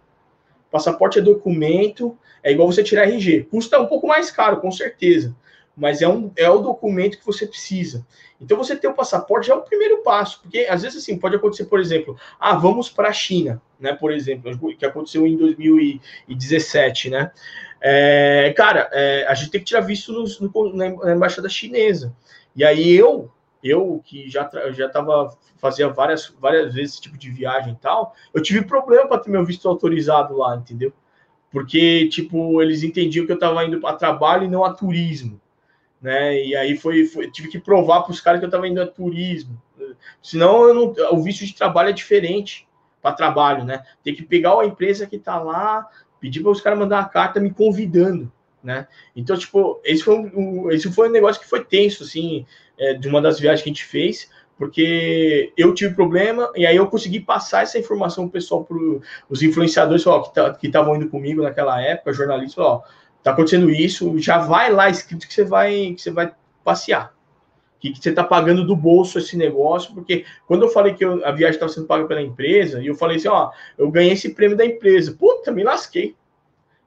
Passaporte é documento, é igual você tirar RG. Custa um pouco mais caro, com certeza mas é, um, é o documento que você precisa. Então, você ter o passaporte já é o primeiro passo, porque às vezes assim pode acontecer, por exemplo, ah, vamos para a China, né? Por exemplo, que aconteceu em 2017, né? É, cara, é, a gente tem que tirar visto no, no, na embaixada chinesa. E aí eu, eu que já já estava fazia várias várias vezes esse tipo de viagem e tal, eu tive problema para ter meu visto autorizado lá, entendeu? Porque tipo eles entendiam que eu estava indo para trabalho e não a turismo né? E aí foi, foi tive que provar para os caras que eu estava indo a turismo. Senão eu não, o visto de trabalho é diferente para trabalho, né? Tem que pegar a empresa que está lá, pedir para os caras mandar uma carta me convidando, né? Então, tipo, esse foi um, esse foi um negócio que foi tenso, assim, é, de uma das viagens que a gente fez, porque eu tive problema e aí eu consegui passar essa informação pessoal, para os influenciadores ó, que estavam indo comigo naquela época, jornalistas, ó, tá acontecendo isso, já vai lá escrito que você vai, que você vai passear. Que, que você está pagando do bolso esse negócio, porque quando eu falei que eu, a viagem estava sendo paga pela empresa, e eu falei assim, ó, eu ganhei esse prêmio da empresa, puta, me lasquei.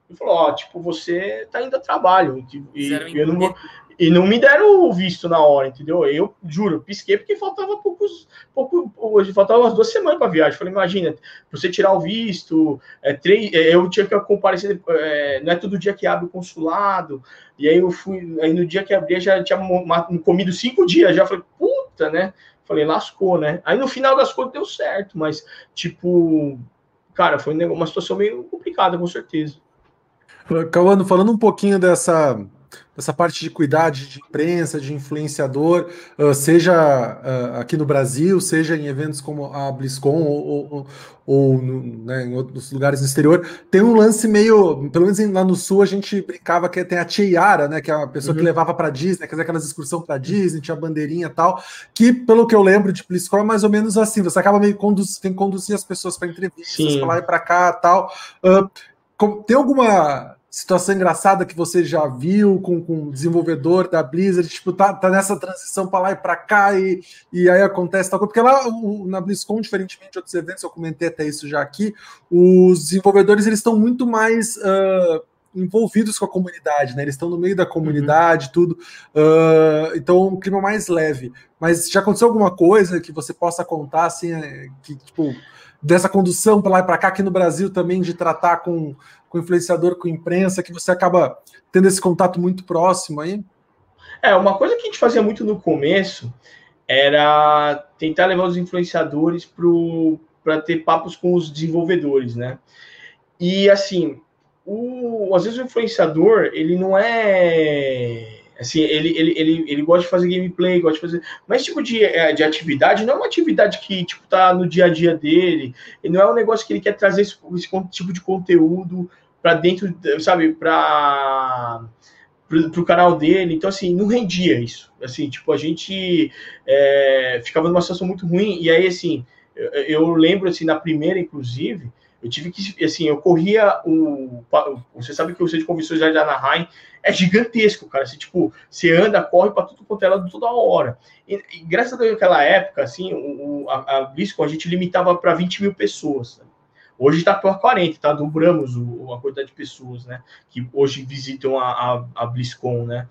Ele falou, ó, tipo, você tá indo a trabalho, e, e eu não vou, e não me deram o visto na hora, entendeu? Eu juro, pisquei porque faltava poucos, pouco, hoje faltava umas duas semanas para viagem. Falei, imagina, você tirar o visto, é, três, é, eu tinha que comparecer, é, não é todo dia que abre o consulado. E aí eu fui, aí no dia que abri já tinha comido cinco dias, já falei, puta, né? Falei, lascou, né? Aí no final das contas deu certo, mas tipo, cara, foi uma situação meio complicada, com certeza. Cauano, falando um pouquinho dessa essa parte de cuidar de imprensa, de influenciador, uh, seja uh, aqui no Brasil, seja em eventos como a BlizzCon ou, ou, ou no, né, em outros lugares no exterior, tem um lance meio, pelo menos lá no sul a gente brincava que tem a Yara, né, que é a pessoa uhum. que levava para Disney, quer dizer, aquelas excursões para Disney, tinha bandeirinha e tal, que pelo que eu lembro de BlizzCon é mais ou menos assim, você acaba meio conduz, tem que conduzir as pessoas para entrevistas, para lá e para cá tal. Uh, tem alguma situação engraçada que você já viu com, com desenvolvedor da Blizzard, tipo, tá, tá nessa transição para lá e para cá, e, e aí acontece tal coisa, porque lá o, na BlizzCon, diferentemente de outros eventos, eu comentei até isso já aqui, os desenvolvedores eles estão muito mais uh, envolvidos com a comunidade, né? Eles estão no meio da comunidade, uhum. tudo. Uh, então, um clima mais leve. Mas já aconteceu alguma coisa que você possa contar, assim, é, que, tipo, dessa condução para lá e para cá, aqui no Brasil também, de tratar com, com influenciador, com imprensa, que você acaba tendo esse contato muito próximo aí? É, uma coisa que a gente fazia muito no começo era tentar levar os influenciadores para ter papos com os desenvolvedores, né? E assim, o, às vezes o influenciador, ele não é assim, ele, ele, ele, ele gosta de fazer gameplay, gosta de fazer. Mas tipo de, é, de atividade não é uma atividade que tipo, tá no dia a dia dele. E não é um negócio que ele quer trazer esse, esse tipo de conteúdo para dentro, sabe, para pro, canal dele. Então, assim, não rendia isso. Assim, tipo, a gente é, ficava numa situação muito ruim. E aí, assim, eu, eu, lembro, assim, na primeira, inclusive, eu tive que, assim, eu corria o... Você sabe que o centro de convenções de Anaheim é gigantesco, cara. Assim, tipo, você anda, corre para tudo quanto é lado toda hora. E, e graças a Deus, naquela época, assim, o, a, a BlizzCon a gente limitava para 20 mil pessoas. Sabe? Hoje está por 40, tá? Dobramos o, a quantidade de pessoas, né? Que hoje visitam a, a, a BlizzCon, né?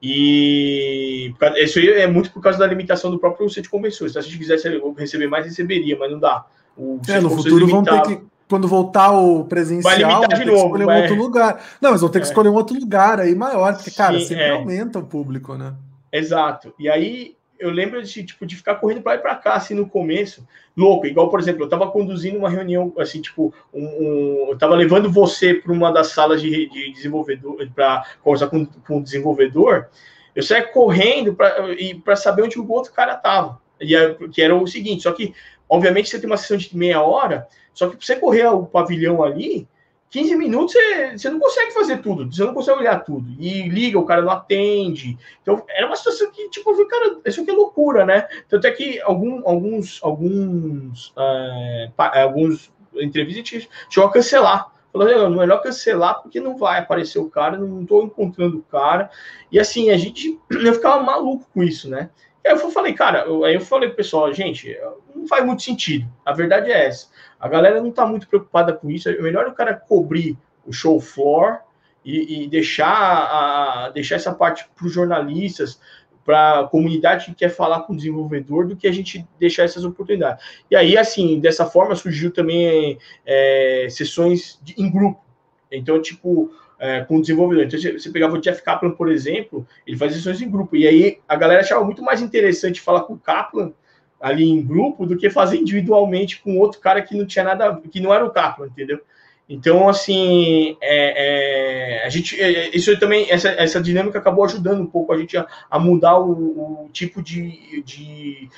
E isso aí é muito por causa da limitação do próprio centro de convenções. Se a gente quisesse receber mais, receberia, mas não dá. O é, no futuro vão ter que, quando voltar o presencial, vai limitar de novo, escolher vai... um outro lugar. Não, mas vão ter que é. escolher um outro lugar aí maior, porque, cara, Sim, sempre é. aumenta o público, né? Exato. E aí eu lembro de, tipo, de ficar correndo para lá e para cá, assim, no começo, louco. Igual, por exemplo, eu estava conduzindo uma reunião, assim, tipo, um, um eu estava levando você para uma das salas de, de desenvolvedor, para conversar com, com o desenvolvedor, eu saía correndo para saber onde o outro cara estava. E que era o seguinte, só que, obviamente, você tem uma sessão de meia hora, só que para você correr o pavilhão ali, 15 minutos você, você não consegue fazer tudo, você não consegue olhar tudo. E liga, o cara não atende. Então, era uma situação que, tipo, eu cara, isso aqui é loucura, né? Tanto é que algum, alguns, alguns, é, alguns entrevistas chegou a cancelar. Falou, é melhor cancelar porque não vai aparecer o cara, não estou encontrando o cara. E assim, a gente, eu ficava maluco com isso, né? Aí eu falei, cara, eu, aí eu falei pro pessoal, gente, não faz muito sentido. A verdade é essa. A galera não está muito preocupada com isso. É melhor o cara cobrir o show floor e, e deixar, a, deixar essa parte para os jornalistas, para a comunidade que quer falar com o desenvolvedor, do que a gente deixar essas oportunidades. E aí, assim, dessa forma surgiu também é, sessões de, em grupo. Então, tipo, é, com o desenvolvedor. Então, você pegava o Jeff Kaplan, por exemplo, ele fazia sessões em grupo. E aí a galera achava muito mais interessante falar com o Kaplan ali em grupo do que fazer individualmente com outro cara que não tinha nada, que não era o Kaplan, entendeu? Então, assim, é, é, a gente, é, isso também, essa, essa dinâmica acabou ajudando um pouco a gente a, a mudar o, o tipo de, de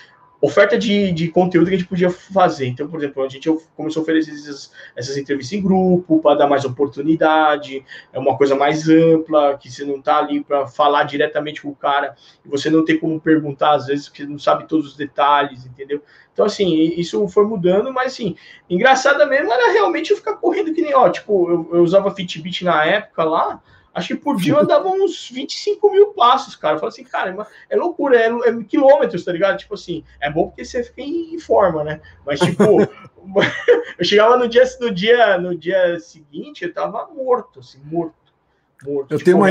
oferta de, de conteúdo que a gente podia fazer. Então, por exemplo, a gente começou a oferecer essas, essas entrevistas em grupo para dar mais oportunidade, é uma coisa mais ampla, que você não está ali para falar diretamente com o cara, e você não tem como perguntar, às vezes, porque não sabe todos os detalhes, entendeu? Então, assim, isso foi mudando, mas, assim, engraçada mesmo era realmente eu ficar correndo que nem, ó, tipo, eu, eu usava Fitbit na época lá, Acho que por dia eu andava uns 25 mil passos, cara. Eu falei assim, cara, é loucura, é, é, quilômetros, tá ligado? Tipo assim, é bom porque você fica em forma, né? Mas, tipo, eu chegava no dia, no, dia, no dia seguinte, eu tava morto, assim, morto. morto eu tenho uma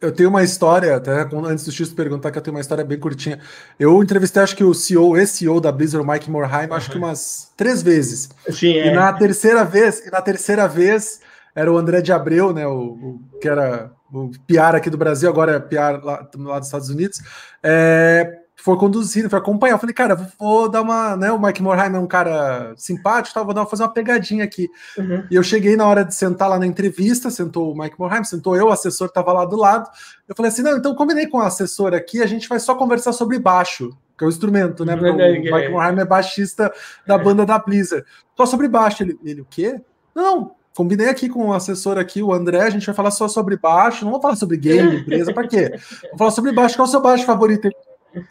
Eu tenho uma história, até antes do X perguntar, que eu tenho uma história bem curtinha. Eu entrevistei, acho que o CEO, esse CEO da Blizzard, o Mike Morheim, uhum. acho que umas três vezes. Sim, e é. na terceira vez, e na terceira vez, era o André de Abreu, né, o, o que era o PR aqui do Brasil, agora é PR lá, lá dos Estados Unidos, é, foi conduzido, foi acompanhar. Eu falei, cara, vou, vou, dar uma. Né, o Mike Morheim é um cara simpático, tá, vou dar, fazer uma pegadinha aqui. Uhum. E eu cheguei na hora de sentar lá na entrevista, sentou o Mike Morheim, sentou eu, o assessor estava lá do lado. Eu falei assim: não, então combinei com o assessor aqui, a gente vai só conversar sobre baixo, que é o instrumento, né? Uhum. o Mike Morheim é baixista da banda da Blizzard. Só sobre baixo. Ele, ele o quê? Não, combinei aqui com o assessor aqui, o André, a gente vai falar só sobre baixo, não vou falar sobre game, empresa, para quê? Vou falar sobre baixo, qual é o seu baixo favorito?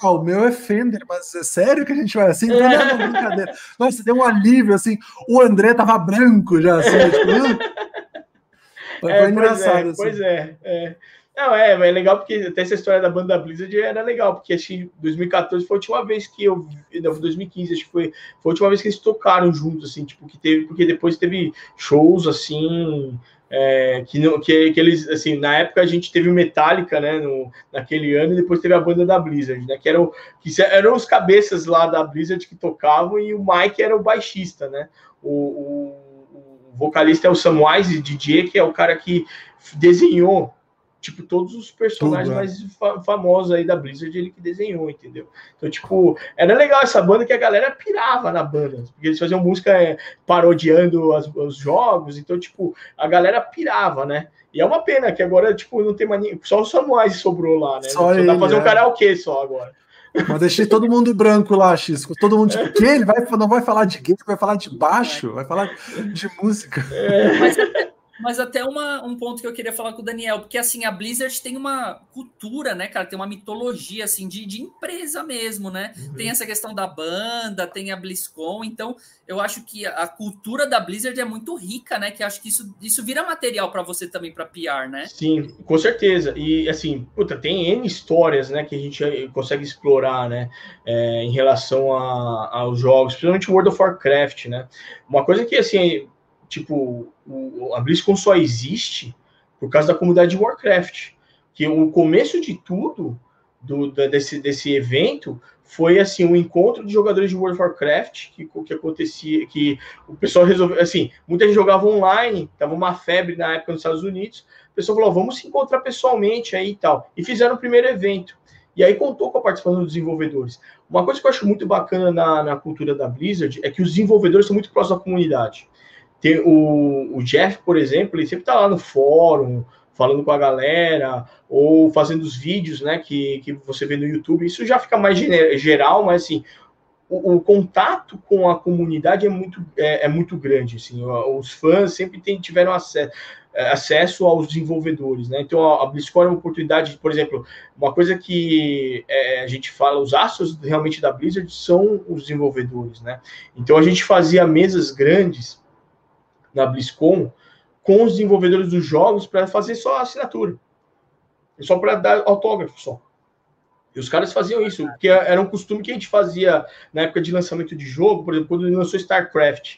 Ah, o meu é Fender, mas é sério que a gente vai assim? Não, não, não, brincadeira. Nossa, deu um alívio, assim, o André tava branco já, assim, tipo, uh. Foi é, engraçado. Pois, é, assim. pois é, é. Não, é, é legal porque até essa história da banda Blizzard era legal, porque acho que 2014 foi a última vez que eu não, 2015, acho que foi, foi a última vez que eles tocaram juntos, assim, tipo, que teve, porque depois teve shows, assim, é, que, não, que, que eles, assim, na época a gente teve o Metallica, né, no, naquele ano, e depois teve a banda da Blizzard, né, que eram, que eram os cabeças lá da Blizzard que tocavam, e o Mike era o baixista, né, o, o, o vocalista é o Samwise DJ, que é o cara que desenhou tipo, todos os personagens Tudo, é. mais fa famosos aí da Blizzard, ele que desenhou, entendeu? Então, tipo, era legal essa banda que a galera pirava na banda, porque eles faziam música é, parodiando as, os jogos, então, tipo, a galera pirava, né? E é uma pena que agora, tipo, não tem mais ninguém, só o Samuel sobrou lá, né? Só, só dá pra fazer é. um karaokê só agora. Mas deixei todo mundo branco lá, Xisco. Todo mundo tipo, que ele vai, não vai falar de game, vai falar de baixo, vai falar de música. É. Mas mas até uma, um ponto que eu queria falar com o Daniel, porque assim, a Blizzard tem uma cultura, né, cara? Tem uma mitologia, assim, de, de empresa mesmo, né? Uhum. Tem essa questão da banda, tem a BlizzCon, então eu acho que a cultura da Blizzard é muito rica, né? Que acho que isso, isso vira material para você também, para PR, né? Sim, com certeza. E assim, puta, tem N histórias, né, que a gente consegue explorar, né, é, em relação a, aos jogos, principalmente World of Warcraft, né? Uma coisa que, assim, tipo, o, a BlizzCon só existe por causa da comunidade de Warcraft. Que o começo de tudo do, desse, desse evento foi assim um encontro de jogadores de World of Warcraft que, que acontecia que o pessoal resolveu assim muita gente jogava online tava uma febre na época nos Estados Unidos o pessoal falou vamos se encontrar pessoalmente aí e tal. E fizeram o primeiro evento. E aí contou com a participação dos desenvolvedores. Uma coisa que eu acho muito bacana na, na cultura da Blizzard é que os desenvolvedores são muito próximos da comunidade tem o, o Jeff, por exemplo, ele sempre está lá no fórum, falando com a galera, ou fazendo os vídeos, né, que, que você vê no YouTube. Isso já fica mais geral, mas assim, o, o contato com a comunidade é muito, é, é, muito grande. Assim, os fãs sempre tem, tiveram acesso, é, acesso aos desenvolvedores, né? Então a BlizzCon é uma oportunidade, por exemplo, uma coisa que é, a gente fala, os astros realmente da Blizzard são os desenvolvedores, né? Então a gente fazia mesas grandes na BlizzCon com os desenvolvedores dos jogos para fazer só assinatura. Só para dar autógrafo só. E os caras faziam isso, porque era um costume que a gente fazia na época de lançamento de jogo, por exemplo, quando lançou StarCraft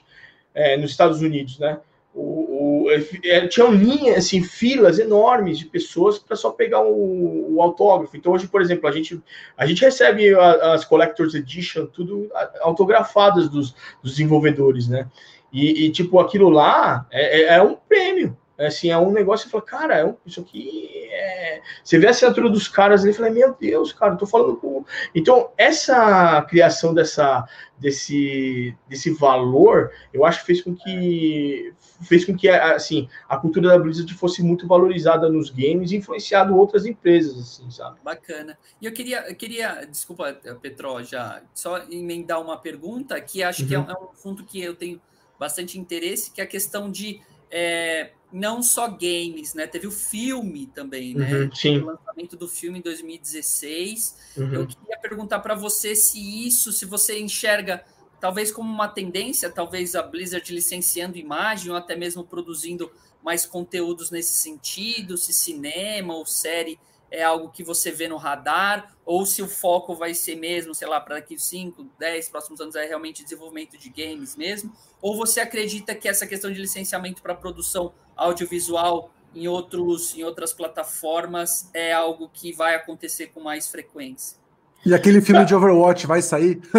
é, nos Estados Unidos, né? O, o, é, tinham linhas, assim, filas enormes de pessoas para só pegar o, o, autógrafo. Então, hoje, por exemplo, a gente, a gente recebe a, as Collector's Edition, tudo autografadas dos, dos desenvolvedores, né? E, e, tipo, aquilo lá é, é, é um prêmio. É, assim, é um negócio, você fala, cara, é isso aqui é... Você vê a assinatura dos caras ali e fala, meu Deus, cara, eu tô falando com... Então, essa criação dessa, desse, desse valor, eu acho que fez com que fez com que, assim, a cultura da Blizzard fosse muito valorizada nos games e influenciado outras empresas, assim, sabe? Bacana. E eu queria, eu queria desculpa, Petro, já só emendar uma pergunta que acho uhum. que é um assunto que eu tenho bastante interesse, que é a questão de é, não só games, né? Teve o filme também, né? Uhum, sim. O lançamento do filme em 2016. Uhum. Eu queria perguntar para você se isso, se você enxerga talvez como uma tendência, talvez a Blizzard licenciando imagem ou até mesmo produzindo mais conteúdos nesse sentido, se cinema ou série é algo que você vê no radar, ou se o foco vai ser mesmo, sei lá, para daqui 5, 10 próximos anos é realmente desenvolvimento de games mesmo, ou você acredita que essa questão de licenciamento para produção audiovisual em, outros, em outras plataformas é algo que vai acontecer com mais frequência? E aquele filme de Overwatch vai sair?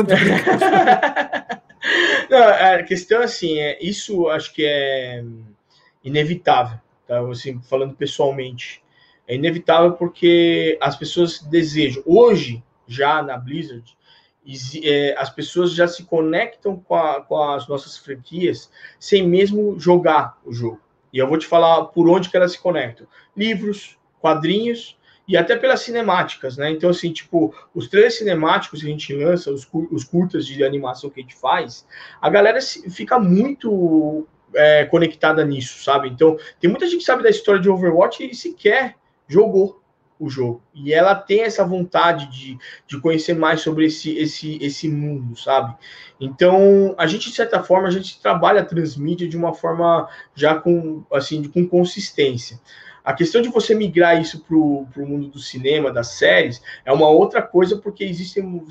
Não, a questão assim, é, isso acho que é inevitável, tá? Assim, falando pessoalmente é inevitável porque as pessoas desejam. Hoje, já na Blizzard, é, as pessoas já se conectam com, a, com, as nossas franquias sem mesmo jogar o jogo. E eu vou te falar por onde que elas se conectam: livros, quadrinhos e até pelas cinemáticas, né? Então, assim, tipo, os três cinemáticos que a gente lança, os, os curtas de animação que a gente faz, a galera fica muito é, conectada nisso, sabe? Então, tem muita gente que sabe da história de Overwatch e sequer jogou o jogo. E ela tem essa vontade de, de conhecer mais sobre esse, esse, esse mundo, sabe? Então, a gente, de certa forma, a gente trabalha a transmídia de uma forma já com, assim, com consistência. A questão de você migrar isso para o mundo do cinema, das séries, é uma outra coisa, porque existem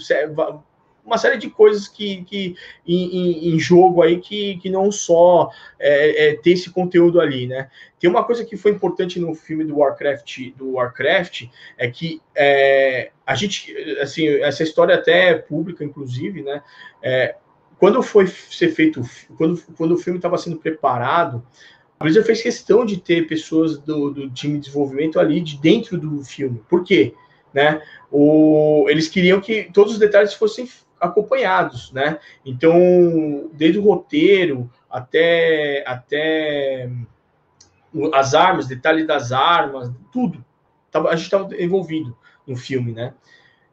uma série de coisas que, que em, em, jogo aí que, que não só é, é, ter esse conteúdo ali, né? Tem uma coisa que foi importante no filme do Warcraft, do Warcraft, é que é, a gente, assim, essa história até é pública, inclusive, né? É, quando foi ser feito, quando, quando o filme estava sendo preparado, a Blizzard fez questão de ter pessoas do, do time de desenvolvimento ali de dentro do filme. Por quê? Né? O, eles queriam que todos os detalhes fossem acompanhados, né? Então, desde o roteiro até, até as armas, detalhe das armas, tudo. A gente estava envolvido no filme, né?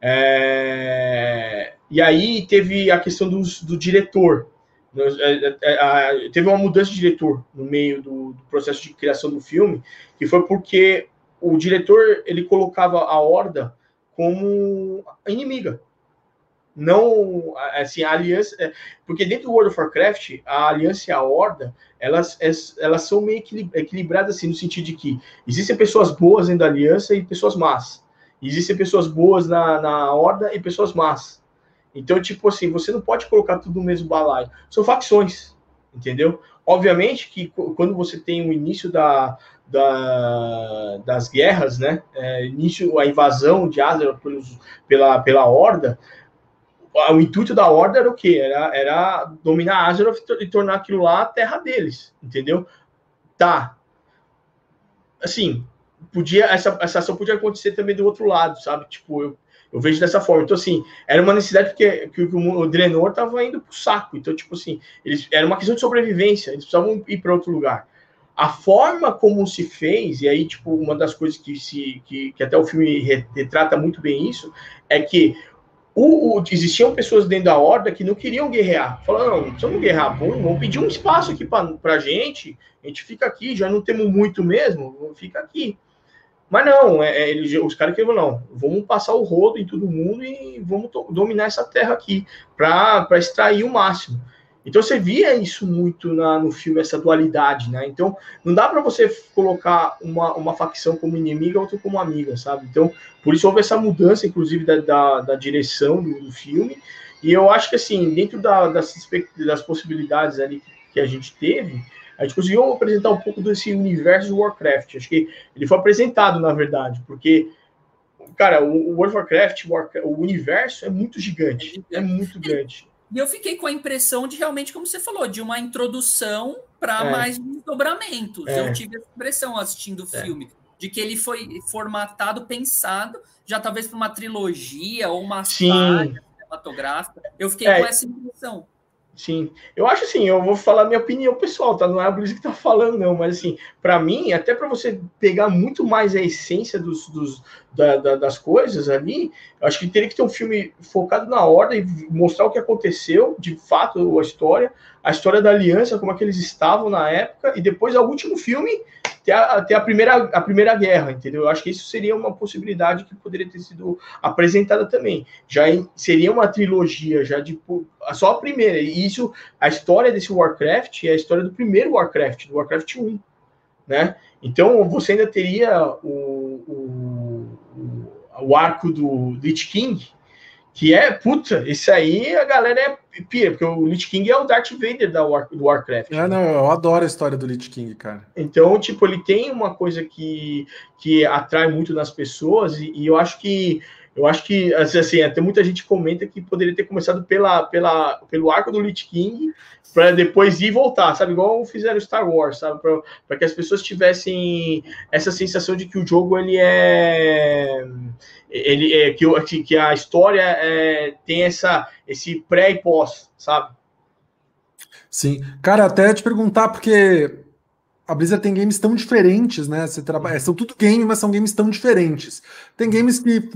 É... E aí teve a questão do, do diretor. É, é, teve uma mudança de diretor no meio do, do processo de criação do filme, que foi porque o diretor ele colocava a Horda como inimiga não assim a aliança é, porque dentro do World of Warcraft a aliança e a horda elas elas são meio equilibradas assim no sentido de que existem pessoas boas dentro da aliança e pessoas más. Existem pessoas boas na, na horda e pessoas más. Então tipo assim você não pode colocar tudo no mesmo balaio. São facções entendeu? Obviamente que quando você tem o início da, da das guerras né é, início a invasão de Azeroth pela pela horda o intuito da Horda era o quê? Era, era dominar Azeroth e tornar aquilo lá a terra deles, entendeu? Tá. Assim, podia essa, essa ação podia acontecer também do outro lado, sabe? Tipo, eu, eu vejo dessa forma. Então, assim, era uma necessidade porque que, que o Drenor estava indo pro saco. Então, tipo assim, eles, era uma questão de sobrevivência, eles precisavam ir para outro lugar. A forma como se fez, e aí, tipo, uma das coisas que, se, que, que até o filme retrata muito bem isso, é que o, o, existiam pessoas dentro da horda que não queriam guerrear. Falaram, não, precisamos guerrear, bom, vamos pedir um espaço aqui para a gente, a gente fica aqui, já não temos muito mesmo, fica aqui. Mas não, é, é, os caras queriam, não, vamos passar o rodo em todo mundo e vamos dominar essa terra aqui, para extrair o máximo. Então você via isso muito na, no filme, essa dualidade, né? Então não dá para você colocar uma, uma facção como inimiga, outra como amiga, sabe? Então por isso houve essa mudança, inclusive, da, da, da direção do, do, filme. E eu acho que assim, dentro da, das, das possibilidades ali que a gente teve, a gente conseguiu apresentar um pouco desse universo de Warcraft. Acho que ele foi apresentado, na verdade, porque cara, o World of Warcraft, o universo é muito gigante, é muito grande. E eu fiquei com a impressão de realmente, como você falou, de uma introdução para é. mais desdobramentos. É. Eu tive essa impressão assistindo o é. filme, de que ele foi formatado, pensado, já talvez para uma trilogia ou uma saga cinematográfica. Eu fiquei é. com essa impressão. Sim, eu acho assim, eu vou falar minha opinião pessoal, tá? Não é a Blizzard que tá falando, não, mas assim, para mim, até para você pegar muito mais a essência dos, dos da, da, das coisas ali, eu acho que teria que ter um filme focado na ordem mostrar o que aconteceu, de fato, a história, a história da aliança, como é que eles estavam na época, e depois, ao último filme, ter a, a, primeira, a primeira guerra, entendeu? Eu acho que isso seria uma possibilidade que poderia ter sido apresentada também. Já em, seria uma trilogia, já de só a primeira. E isso, a história desse Warcraft é a história do primeiro Warcraft, do Warcraft 1, né? Então você ainda teria o, o, o arco do Lich King, que é, puta, esse aí a galera é pia, porque o Lich King é o Darth Vader da War, do Warcraft. É, não, eu adoro a história do Lich King, cara. Então, tipo, ele tem uma coisa que, que atrai muito nas pessoas, e, e eu acho que eu acho que, assim, assim, até muita gente comenta que poderia ter começado pela, pela, pelo arco do Lich King para depois ir e voltar, sabe? Igual fizeram Star Wars, sabe? Para que as pessoas tivessem essa sensação de que o jogo ele é ele é que, que a história é, tem essa esse pré e pós, sabe? Sim, cara, até te perguntar porque a Blizzard tem games tão diferentes, né? Você trabalha, são tudo games, mas são games tão diferentes. Tem games que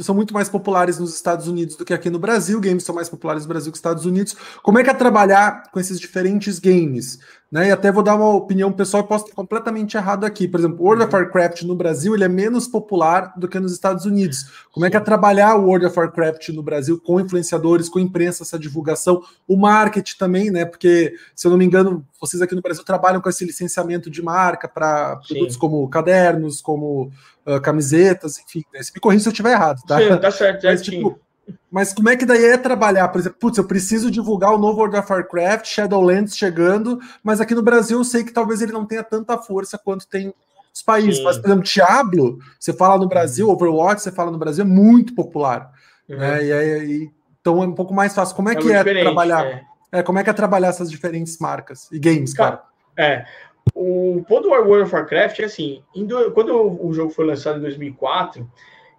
são muito mais populares nos Estados Unidos do que aqui no Brasil, games são mais populares no Brasil que nos Estados Unidos. Como é que é trabalhar com esses diferentes games? Né? E até vou dar uma opinião pessoal e posso estar completamente errado aqui. Por exemplo, World of uhum. Warcraft no Brasil ele é menos popular do que nos Estados Unidos. Como é que é trabalhar o World of Warcraft no Brasil com influenciadores, com imprensa, essa divulgação, o marketing também, né? Porque, se eu não me engano, vocês aqui no Brasil trabalham com esse licenciamento de marca para produtos como cadernos, como uh, camisetas, enfim. Né? Se me corrija se eu estiver errado, tá? Sim, tá certo, Mas, tipo, mas como é que daí é trabalhar? Por exemplo, putz, eu preciso divulgar o novo World of Warcraft, Shadowlands chegando, mas aqui no Brasil eu sei que talvez ele não tenha tanta força quanto tem os países. Sim. Mas, por exemplo, Diablo, você fala no Brasil, uhum. Overwatch, você fala no Brasil, é muito popular. Uhum. Né? E, aí, então é um pouco mais fácil. Como é, é que é trabalhar? É. é. como é que é trabalhar essas diferentes marcas e games, cara? É. O ponto do World of Warcraft é assim, quando o jogo foi lançado em 2004,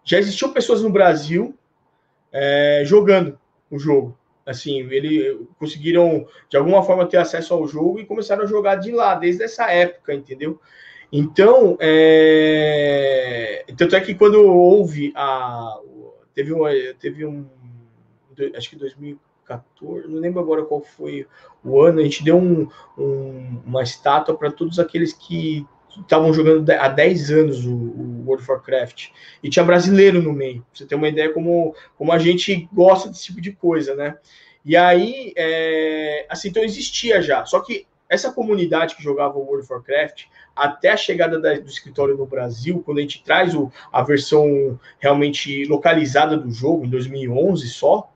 já existiam pessoas no Brasil é, jogando o jogo. Assim, ele conseguiram de alguma forma ter acesso ao jogo e começaram a jogar de lá desde essa época, entendeu? Então, é... tanto é que quando houve a teve um, teve um acho que 2014, não lembro agora qual foi o ano, a gente deu um, um, uma estátua para todos aqueles que estavam jogando há 10 anos o, o, World of Warcraft. E tinha brasileiro no meio. Pra você ter uma ideia como, como a gente gosta desse tipo de coisa, né? E aí, é, assim, então existia já. Só que essa comunidade que jogava o World of Warcraft, até a chegada da, do escritório no Brasil, quando a gente traz o, a versão realmente localizada do jogo, em 2011 só,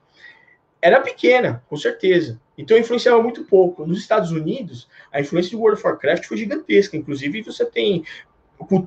era pequena, com certeza. Então influenciava muito pouco. Nos Estados Unidos, a influência do World of Warcraft foi gigantesca. Inclusive, você tem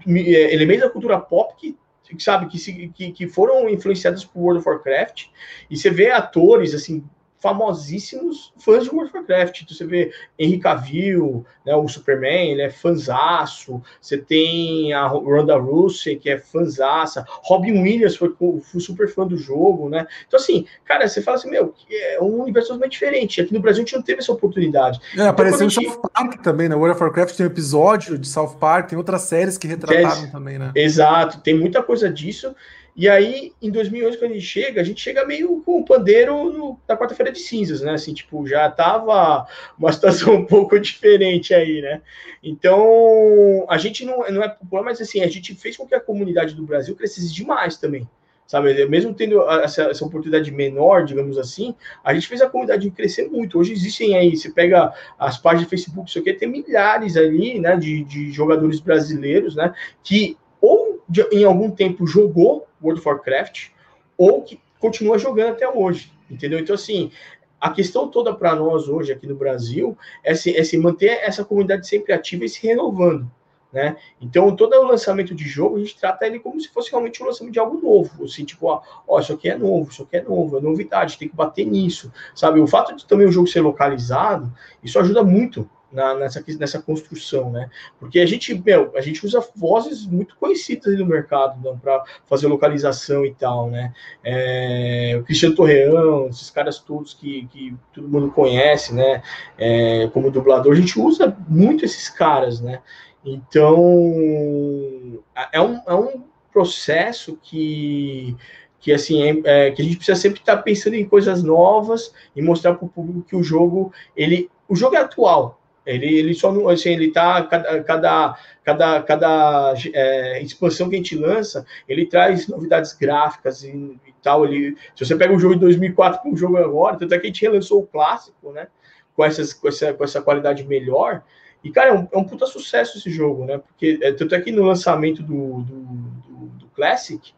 é, elementos da cultura pop que sabe que, que, que foram influenciados por World of Warcraft e você vê atores assim famosíssimos fãs de World of Warcraft. Então, você vê Henry Cavill, né, o Superman, ele é fanzaço. Você tem a Ronda Rousey, que é fanzaça. Robin Williams foi, foi, super fã do jogo, né? Então, assim, cara, você fala assim, meu, é um universo totalmente diferente. Aqui no Brasil a gente não teve essa oportunidade. É, então, apareceu gente... South Park também, né? World of Warcraft tem um episódio de South Park, tem outras séries que retrataram também, né? Exato, tem muita coisa disso. E aí, em 2011, quando a gente chega, a gente chega meio com o pandeiro no, na quarta-feira de cinzas, né? Assim, tipo, já tava uma situação um pouco diferente aí, né? Então, a gente não, não é popular, mas assim, a gente fez com que a comunidade do Brasil crescesse demais também. Sabe, mesmo tendo essa, essa oportunidade menor, digamos assim, a gente fez a comunidade crescer muito. Hoje existem aí, você pega as páginas de Facebook, isso aqui, tem milhares ali, né, de, de jogadores brasileiros, né, que ou de, em algum tempo jogou World of Warcraft, ou que continua jogando até hoje, entendeu? Então, assim, a questão toda para nós hoje aqui no Brasil é se, é se manter essa comunidade sempre ativa e se renovando. Né? Então, todo o lançamento de jogo, a gente trata ele como se fosse realmente um lançamento de algo novo. Assim, tipo, ó, ó, isso aqui é novo, isso aqui é novo, é novidade, tem que bater nisso. Sabe? O fato de também o jogo ser localizado, isso ajuda muito na, nessa, nessa construção, né? Porque a gente, meu, a gente usa vozes muito conhecidas no mercado né, para fazer localização e tal, né? É, o Cristiano Torreão, esses caras todos que, que todo mundo conhece, né? É, como dublador, a gente usa muito esses caras, né? Então, é um, é um processo que que assim é, é, que a gente precisa sempre estar pensando em coisas novas e mostrar para o público que o jogo ele o jogo é atual ele, ele só não, assim, ele tá, cada, cada, cada, cada é, expansão que a gente lança, ele traz novidades gráficas e, e, tal. Ele, se você pega um jogo de 2004 com o jogo agora, tanto é que a gente relançou o clássico, né? Com, essas, com, essa, com essa qualidade melhor. E, cara, é um, é um puta sucesso esse jogo, né? Porque, é, tanto é que no lançamento do, do, do, do Classic,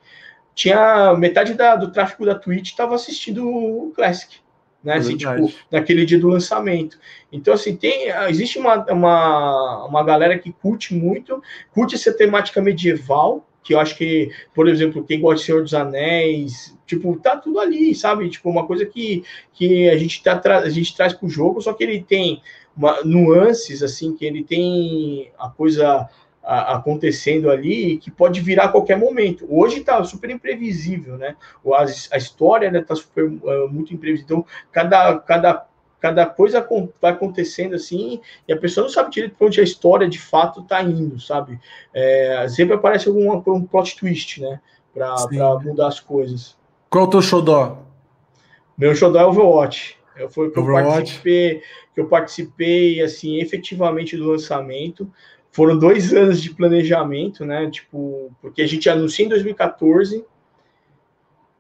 tinha metade da, do tráfego da Twitch estava assistindo o Classic né? Assim, tipo, naquele dia do lançamento. Então, assim, tem, existe uma, uma, uma galera que curte muito, curte essa temática medieval, que eu acho que, por exemplo, quem gosta de Senhor dos Anéis, tipo, tá tudo ali, sabe? Tipo, uma coisa que, que a gente tá a gente traz pro jogo, só que ele tem uma, nuances assim, que ele tem a coisa a, acontecendo ali que pode virar a qualquer momento. Hoje está super imprevisível, né? A, a história está né, tá super uh, muito imprevisível. Então, cada, cada, cada coisa vai acontecendo assim e a pessoa não sabe direito para onde a história de fato está indo, sabe? É, sempre aparece algum um plot twist, né? para mudar as coisas. Qual é o teu xodó? Meu xodó é Overwatch. Foi que Overwatch. eu participei, que eu participei assim efetivamente do lançamento. Foram dois anos de planejamento, né? Tipo, porque a gente anuncia em 2014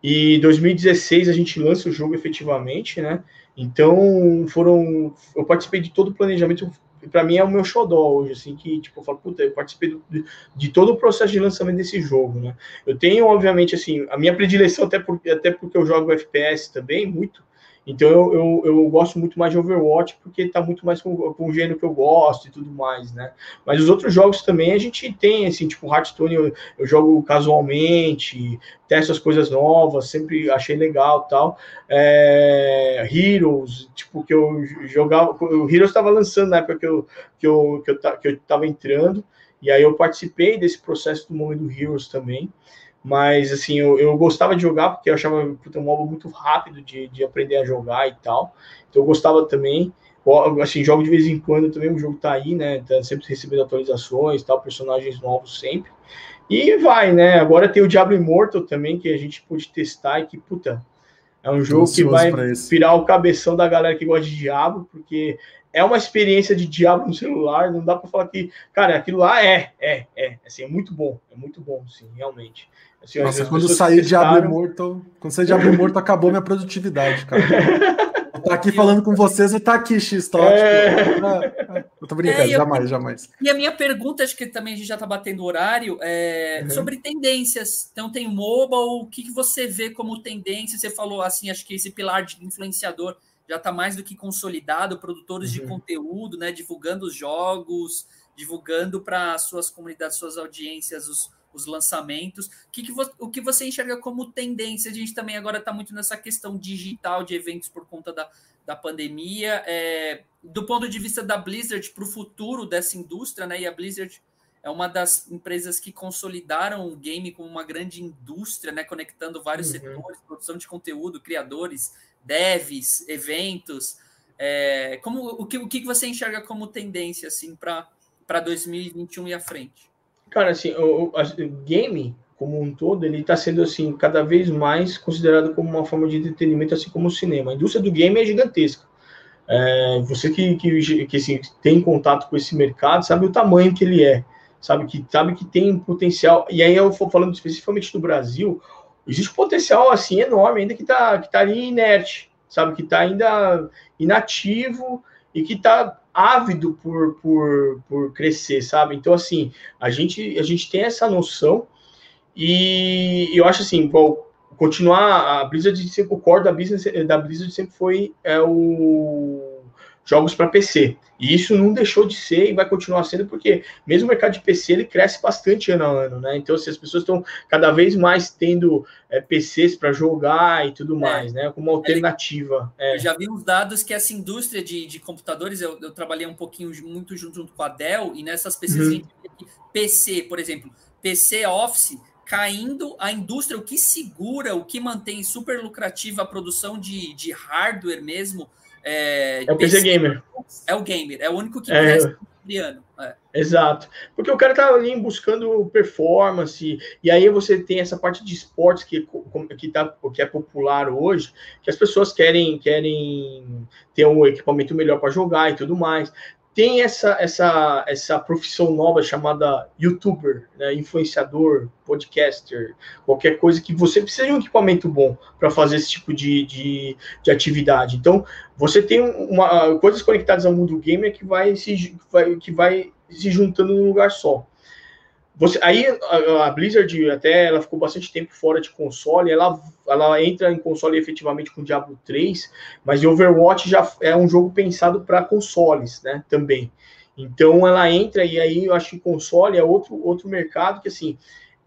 e 2016 a gente lança o jogo efetivamente, né? Então foram, eu participei de todo o planejamento. Para mim é o meu xodó hoje, assim, que tipo, eu falo, puta, eu participei de, de, todo o processo de lançamento desse jogo, né? Eu tenho, obviamente, assim, a minha predileção, até, por, até porque eu jogo FPS também, muito, então eu, eu, eu, gosto muito mais de Overwatch porque está muito mais com, com, o gênero que eu gosto e tudo mais, né? Mas os outros jogos também a gente tem, assim, tipo Hearthstone eu, eu jogo casualmente, testo as coisas novas, sempre achei legal tal. É, Heroes, tipo, que eu jogava. O Heroes estava lançando na época que eu, que, eu, que, eu, que eu tava entrando, e aí eu participei desse processo do momento do Heroes também. Mas, assim, eu, eu gostava de jogar porque eu achava puta, um modo muito rápido de, de aprender a jogar e tal. Então eu gostava também. Assim, jogo de vez em quando também, o jogo tá aí, né? Tá sempre recebendo atualizações tal, personagens novos sempre. E vai, né? Agora tem o Diablo Immortal também, que a gente pôde testar e que, puta, é um jogo que vai virar o cabeção da galera que gosta de Diablo, porque é uma experiência de Diablo no celular, não dá para falar que, cara, aquilo lá é, é, é, assim, é muito bom, é muito bom, sim, realmente. Assim, Nossa, quando sair de Diablo Immortal, quando sair Diablo Immortal, acabou minha produtividade, cara. Eu tô aqui falando com vocês e tá aqui, X, tá é... Eu tô brincando, é, eu... jamais, jamais. E a minha pergunta, acho que também a gente já tá batendo o horário, é uhum. sobre tendências. Então tem mobile, o que, que você vê como tendência? Você falou assim, acho que esse pilar de influenciador já está mais do que consolidado, produtores uhum. de conteúdo, né, divulgando os jogos, divulgando para suas comunidades, suas audiências, os, os lançamentos. O que, o que você enxerga como tendência? A gente também agora está muito nessa questão digital de eventos por conta da, da pandemia. É, do ponto de vista da Blizzard para o futuro dessa indústria, né? E a Blizzard é uma das empresas que consolidaram o game como uma grande indústria, né? Conectando vários uhum. setores, produção de conteúdo, criadores, devs, eventos. É, como o que, o que você enxerga como tendência assim para 2021 e à frente? Cara, assim, o, o game como um todo, ele está sendo assim cada vez mais considerado como uma forma de entretenimento, assim como o cinema. A indústria do game é gigantesca. É, você que, que, que assim, tem contato com esse mercado sabe o tamanho que ele é, sabe que sabe que tem potencial. E aí eu vou falando especificamente do Brasil, existe um potencial assim enorme ainda que está que tá ali inerte, sabe que está ainda inativo e que está ávido por, por, por crescer, sabe? Então, assim, a gente, a gente tem essa noção e eu acho assim, bom, continuar a Blizzard sempre, o core da business da Blizzard sempre foi é, o jogos para PC. E isso não deixou de ser e vai continuar sendo, porque mesmo o mercado de PC ele cresce bastante ano a ano, né? Então, se as pessoas estão cada vez mais tendo é, PCs para jogar e tudo é. mais, né? Como alternativa. É. Eu já vi uns dados que essa indústria de, de computadores, eu, eu, trabalhei um pouquinho muito junto, junto com a Dell, e nessas PCs, uhum. PC, por exemplo, PC Office caindo, a indústria, o que segura, o que mantém super lucrativa a produção de, de hardware mesmo, é, é o PC, Gamer. É o gamer, é o único que é. ano. É. Exato. Porque o cara tá ali buscando performance, e aí você tem essa parte de esportes que, que, tá, que é popular hoje, que as pessoas querem, querem ter um equipamento melhor para jogar e tudo mais tem essa, essa, essa profissão nova chamada youtuber, né, influenciador, podcaster, qualquer coisa que você precisa de um equipamento bom para fazer esse tipo de, de, de, atividade. Então, você tem uma, coisas conectadas ao mundo gamer que vai se, vai, que vai se juntando num lugar só. Você, aí a, Blizzard até ela ficou bastante tempo fora de console, ela, ela entra em console efetivamente com Diablo 3, mas Overwatch já é um jogo pensado para consoles, né, também. Então ela entra e aí eu acho que console é outro, outro mercado que assim,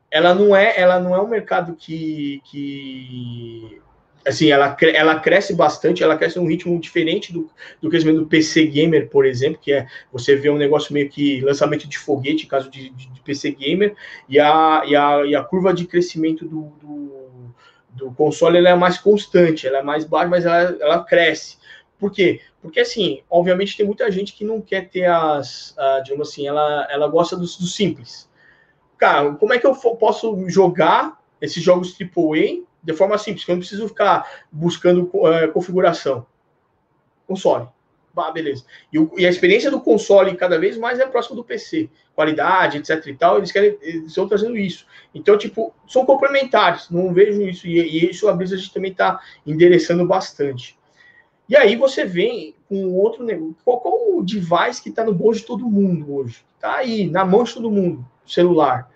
ela não é ela não é um mercado que, que assim, ela, ela cresce bastante, ela cresce num ritmo diferente do, do crescimento do PC Gamer, por exemplo, que é você vê um negócio meio que lançamento de foguete, caso de, de, de PC Gamer, e a, e, a, e a curva de crescimento do, do, do console ela é mais constante, ela é mais baixa, mas ela, ela cresce. Por quê? Porque, assim, obviamente tem muita gente que não quer ter as, uh, digamos assim, ela, ela gosta do, do simples. Cara, como é que eu posso jogar esses jogos AAA de forma simples, que eu não preciso ficar buscando uh, configuração. Console. Ah, beleza. E, o, e, a experiência do console cada vez mais é próximo do PC. Qualidade, etc e tal, eles querem, eles estão trazendo isso. Então, tipo, são complementares. Não vejo isso. E, e isso a Blizzard também está endereçando bastante. E aí você vem com outro negócio. Qual, qual o device que está no bolso de todo mundo hoje? Está aí, na mão de todo mundo, celular.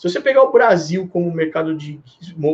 Se você pegar o Brasil como mercado de,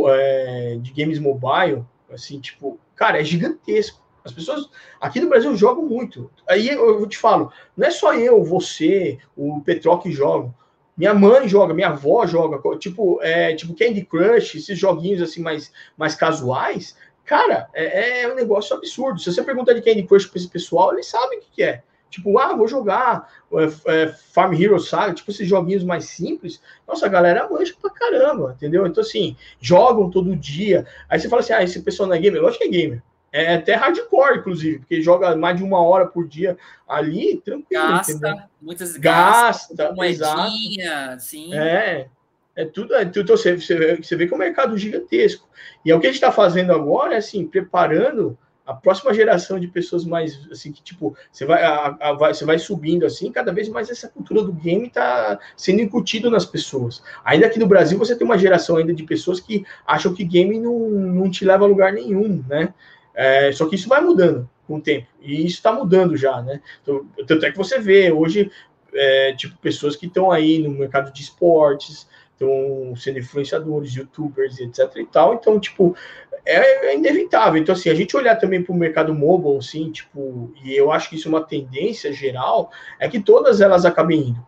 é, de games mobile, assim, tipo, cara, é gigantesco. As pessoas aqui no Brasil jogam muito. Aí eu te falo, não é só eu, você, o Petró que jogam. Minha mãe joga, minha avó joga, tipo, é, tipo Candy Crush, esses joguinhos assim mais, mais casuais. Cara, é, é um negócio absurdo. Se você perguntar de Candy Crush para esse pessoal, eles sabem o que, que é. Tipo, ah, vou jogar é, é, Farm Hero Saga, tipo esses joguinhos mais simples. Nossa, a galera manja pra caramba, entendeu? Então, assim, jogam todo dia. Aí você fala assim, ah, esse pessoal não é gamer? Lógico que é gamer. É até hardcore, inclusive, porque joga mais de uma hora por dia ali, tranquilo. Gasta, entendeu? muitas gasta, gasta moedinha, sim. É, é tudo, é tudo você, você, vê, você vê que é um mercado gigantesco. E é o que a gente está fazendo agora, é assim, preparando a próxima geração de pessoas mais assim que tipo você vai, a, a, você vai subindo assim cada vez mais essa cultura do game está sendo incutido nas pessoas. Ainda que no Brasil você tem uma geração ainda de pessoas que acham que game não, não te leva a lugar nenhum né? É, só que isso vai mudando com o tempo e isso está mudando já né? Então, tanto é que você vê hoje é, tipo pessoas que estão aí no mercado de esportes estão sendo influenciadores, youtubers, etc e tal. Então, tipo, é, é inevitável. Então, assim, a gente olhar também para o mercado mobile, assim, tipo, e eu acho que isso é uma tendência geral, é que todas elas acabem indo.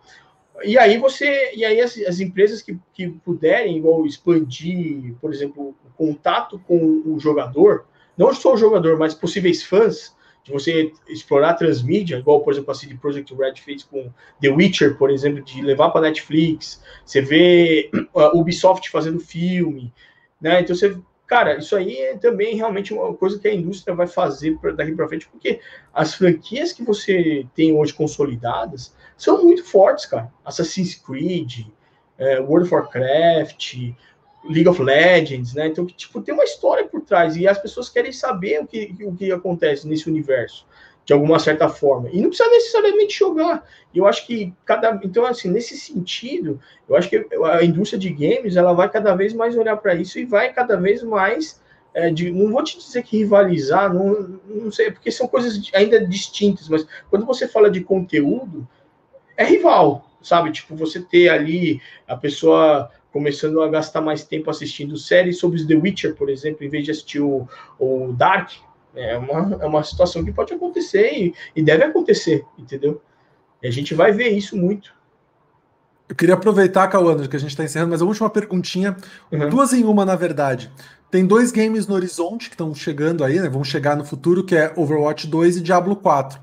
E aí você, e aí as, as empresas que, que puderem, igual expandir, por exemplo, o contato com o jogador, não só o jogador, mas possíveis fãs, de você explorar transmídia, igual, por exemplo, a CD Projekt Red fez com The Witcher, por exemplo, de levar para Netflix, você vê a Ubisoft fazendo filme, né? Então você, cara, isso aí é também realmente uma coisa que a indústria vai fazer pra, daqui para frente, porque as franquias que você tem hoje consolidadas são muito fortes, cara. Assassin's Creed, é, World of Warcraft, League of Legends, né? Então, tipo, tem uma história por trás e as pessoas querem saber o que, o que acontece nesse universo, de alguma certa forma. E não precisa necessariamente jogar. Eu acho que cada. Então, assim, nesse sentido, eu acho que a indústria de games ela vai cada vez mais olhar para isso e vai cada vez mais. É, de, não vou te dizer que rivalizar, não, não sei, porque são coisas ainda distintas, mas quando você fala de conteúdo, é rival, sabe? Tipo, você ter ali a pessoa começando a gastar mais tempo assistindo séries sobre The Witcher, por exemplo, em vez de assistir o, o Dark, é uma, é uma situação que pode acontecer e, e deve acontecer, entendeu? E a gente vai ver isso muito. Eu queria aproveitar, Cauã, que a gente está encerrando, mas a última perguntinha, uhum. duas em uma, na verdade. Tem dois games no horizonte que estão chegando aí, né? Vão chegar no futuro, que é Overwatch 2 e Diablo 4.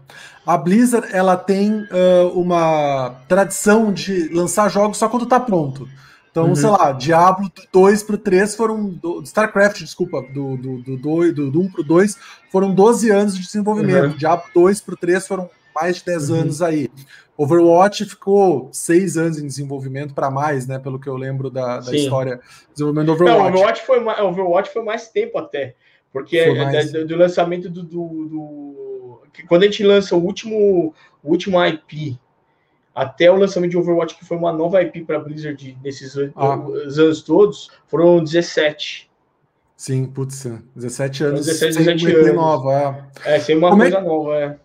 A Blizzard, ela tem uh, uma tradição de lançar jogos só quando está pronto. Então, uhum. sei lá, Diablo do 2 pro 3 foram. Do, StarCraft, desculpa, do, do, do, do, do, do 1 pro 2 foram 12 anos de desenvolvimento. Uhum. Diablo 2 pro 3 foram mais de 10 uhum. anos aí. Overwatch ficou 6 anos em desenvolvimento para mais, né? Pelo que eu lembro da, da história desenvolvimento do Overwatch. Não, Overwatch foi, Overwatch foi mais tempo até. Porque é, mais... do, do, lançamento do, do, do, Quando a gente lança o último, o último IP até o lançamento de Overwatch, que foi uma nova IP para Blizzard nesses ah. anos todos, foram 17. Sim, putz, 17 anos. 17, 17 anos. Nova, é. é, sem uma Como é coisa é... nova, é.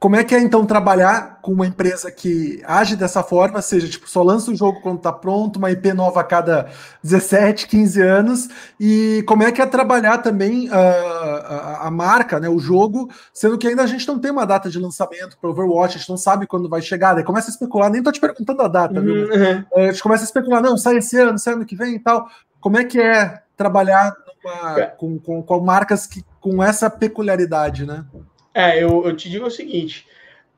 Como é que é então trabalhar com uma empresa que age dessa forma, seja tipo só lança um jogo quando tá pronto, uma IP nova a cada 17, 15 anos, e como é que é trabalhar também uh, a, a, marca, né, o jogo, sendo que ainda a gente não tem uma data de lançamento para Overwatch, a gente não sabe quando vai chegar, daí começa a especular, nem tô te perguntando a data, uhum. viu? A gente começa a especular, não, sai esse ano, sai ano que vem e tal. Como é que é trabalhar numa, com, com, com marcas que, com essa peculiaridade, né? É, eu, eu te digo o seguinte: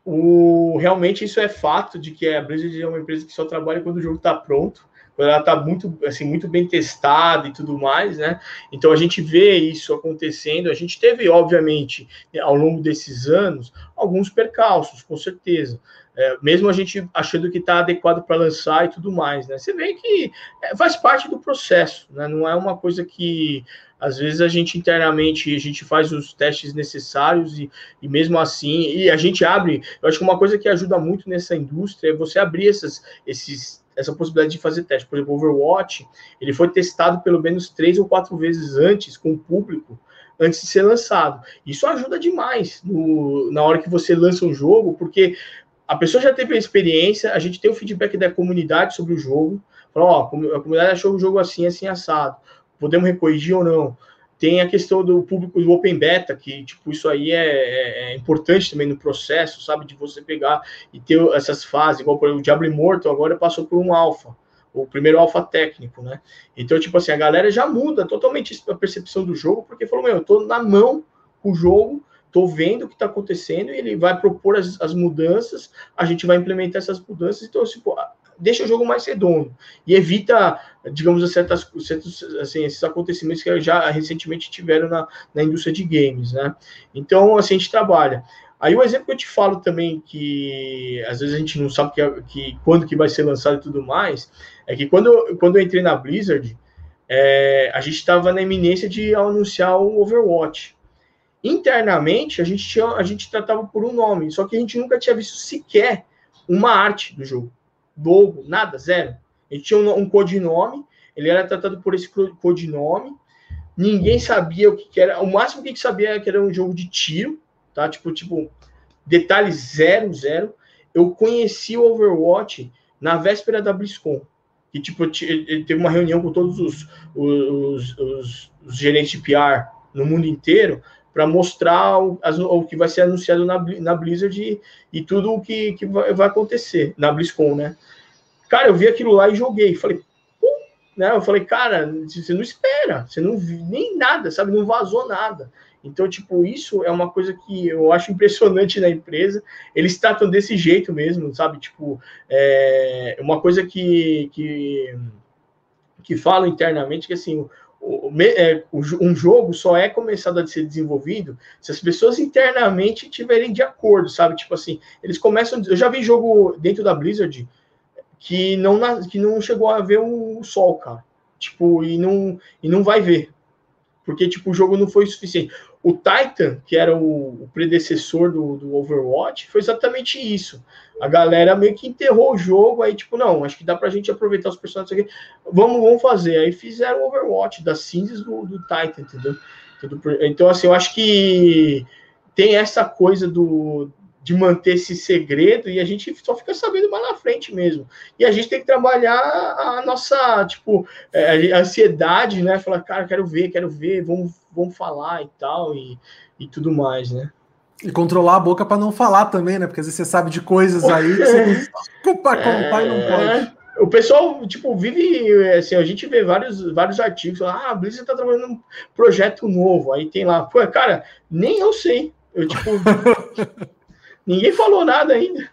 o, realmente isso é fato de que a Blizzard é uma empresa que só trabalha quando o jogo está pronto. quando ela está muito, assim, muito bem testada e tudo mais, né? Então a gente vê isso acontecendo. A gente teve, obviamente, ao longo desses anos, alguns percalços, com certeza. É, mesmo a gente achando que está adequado para lançar e tudo mais, né? Você vê que é, faz parte do processo, né? Não é uma coisa que às vezes a gente internamente a gente faz os testes necessários e, e mesmo assim e a gente abre. Eu acho que uma coisa que ajuda muito nessa indústria é você abrir essas, esses essa possibilidade de fazer teste. Por exemplo, Overwatch, ele foi testado pelo menos três ou quatro vezes antes com o público antes de ser lançado. Isso ajuda demais no, na hora que você lança um jogo, porque a pessoa já teve a experiência, a gente tem o feedback da comunidade sobre o jogo, fala, ó, a comunidade achou o jogo assim, assim, assado podemos recorrigir ou não. Tem a questão do público do Open Beta, que tipo, isso aí é, é, é importante também no processo, sabe? De você pegar e ter essas fases, igual por exemplo, o Diablo Immortal agora passou por um alfa, o primeiro alfa técnico, né? Então, tipo assim, a galera já muda totalmente a percepção do jogo, porque falou, meu, eu tô na mão o jogo, tô vendo o que está acontecendo e ele vai propor as, as, mudanças, a gente vai implementar essas mudanças, então, tipo, deixa o jogo mais redondo e evita, digamos, certas, certos, assim, esses acontecimentos que já recentemente tiveram na, na indústria de games, né? Então, assim, a gente trabalha. Aí o exemplo que eu te falo também, que às vezes a gente não sabe que, que quando que vai ser lançado e tudo mais, é que quando, quando eu entrei na Blizzard, é, a gente estava na iminência de anunciar o Overwatch. Internamente, a gente, tinha, a gente tratava por um nome, só que a gente nunca tinha visto sequer uma arte do jogo logo, nada, zero. Ele tinha um, um codinome, ele era tratado por esse codinome, ninguém sabia o que, que era, o máximo que a gente sabia era que era um jogo de tiro, tá? Tipo, tipo, detalhe zero, zero. Eu conheci o Overwatch na véspera da BlizzCon, que tipo, ele teve uma reunião com todos os, os, os, os gerentes de PR no mundo inteiro para mostrar o, as, o, que vai ser anunciado na, na Blizzard e, e tudo o que, que vai, vai, acontecer na BlizzCon, né? Cara, eu vi aquilo lá e joguei. Falei, né? Eu falei, cara, você não espera, você não viu nem nada, sabe? Não vazou nada. Então, tipo, isso é uma coisa que eu acho impressionante na empresa. Eles tratam desse jeito mesmo, sabe? Tipo, é uma coisa que, que, que falam internamente que assim, é, um jogo só é começado a ser desenvolvido se as pessoas internamente tiverem de acordo, sabe? Tipo assim, eles começam. Eu já vi jogo dentro da Blizzard que não, que não chegou a ver o sol, cara. Tipo, e não, e não vai ver. Porque, tipo, o jogo não foi suficiente. O Titan, que era o, predecessor do, do, Overwatch, foi exatamente isso. A galera meio que enterrou o jogo, aí, tipo, não, acho que dá pra gente aproveitar os personagens aqui. Vamos, vamos fazer. Aí fizeram o Overwatch das cinzas do, do Titan, entendeu? Então, assim, eu acho que tem essa coisa do, de manter esse segredo e a gente só fica sabendo mais na frente mesmo. E a gente tem que trabalhar a nossa, tipo, é, a ansiedade, né? Falar, cara, quero ver, quero ver, vamos, vamos falar e tal, e, e tudo mais, né? E controlar a boca para não falar também, né? Porque às vezes você sabe de coisas aí que você contar e não pode. O pessoal, tipo, vive, assim, a gente vê vários, vários artigos, ah, a Blizzard tá trabalhando num projeto novo, aí tem lá, pô, cara, nem eu sei, eu, tipo, Ninguém falou nada ainda.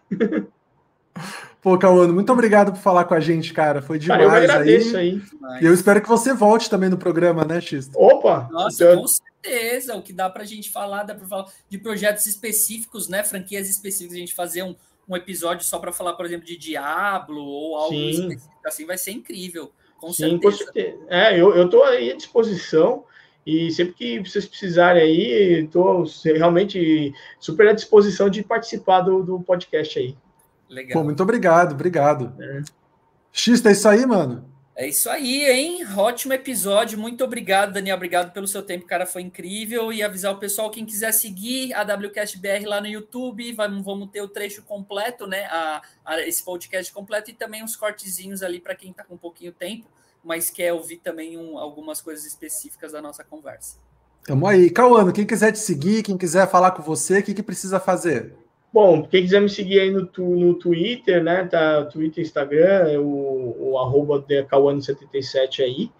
Pô, Cauano, muito obrigado por falar com a gente, cara. Foi demais. Cara, eu agradeço aí. aí. E eu espero que você volte também no programa, né, X? Opa! Nossa, então... com certeza. O que dá pra gente falar, dá pra falar de projetos específicos, né? Franquias específicas, a gente fazer um, um episódio só para falar, por exemplo, de Diablo ou algo Sim. específico assim, vai ser incrível. Com Sim, certeza. Com certeza. É, eu, eu tô aí à disposição. E sempre que vocês precisarem aí, estou realmente super à disposição de participar do, do podcast aí. Legal. Pô, muito obrigado, obrigado. É. X, é isso aí, mano? É isso aí, hein? Ótimo episódio. Muito obrigado, Daniel. Obrigado pelo seu tempo, cara. Foi incrível. E avisar o pessoal, quem quiser seguir a WCastBR lá no YouTube, vamos, ter o trecho completo, né? A, a, esse podcast completo e também uns cortezinhos ali para quem está com um pouquinho tempo mas quer ouvir também um, algumas coisas específicas da nossa conversa. Tamo aí. Cauano, quem quiser te seguir, quem quiser falar com você, o que, que precisa fazer? Bom, quem quiser me seguir aí no, no Twitter, né? Tá, Twitter, Instagram, é o, o arroba 77 aí.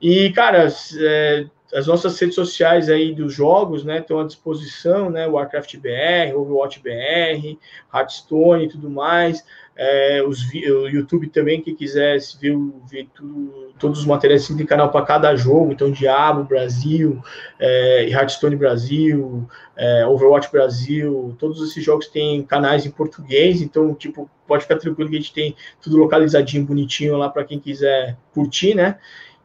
E, cara, é, as nossas redes sociais aí dos jogos, né, estão à disposição, né, Warcraft BR, Overwatch BR, Hearthstone e tudo mais. É, os, o YouTube também, quem quiser ver, ver tudo, todos os materiais assim, tem canal para cada jogo, então Diabo Brasil, é, Hearthstone Brasil, é, Overwatch Brasil, todos esses jogos têm canais em português, então tipo pode ficar tranquilo que a gente tem tudo localizadinho, bonitinho lá para quem quiser curtir, né?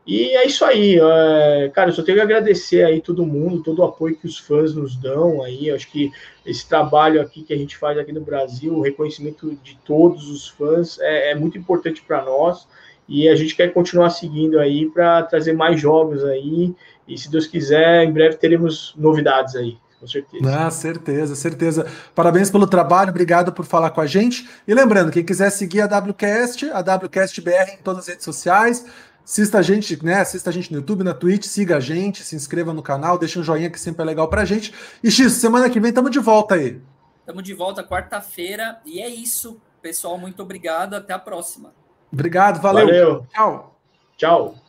E é isso aí, é, cara, eu só tenho que agradecer aí todo mundo, todo o apoio que os fãs nos dão aí, acho que esse trabalho aqui que a gente faz aqui no Brasil, o reconhecimento de todos os fãs é, é muito importante para nós e a gente quer continuar seguindo aí para trazer mais jogos aí e se Deus quiser, em breve teremos novidades aí. Com certeza. Ah, certeza, certeza. Parabéns pelo trabalho, obrigado por falar com a gente. E lembrando, quem quiser seguir a WCast, a WCast BR em todas as redes sociais, Assista a gente, né? Assista a gente no YouTube, na Twitch, siga a gente, se inscreva no canal, deixa um joinha que sempre é legal pra gente. E X, semana que vem estamos de volta aí. Estamos de volta quarta-feira e é isso. Pessoal, muito obrigado. Até a próxima. Obrigado, valeu. Valeu. Tchau. Tchau.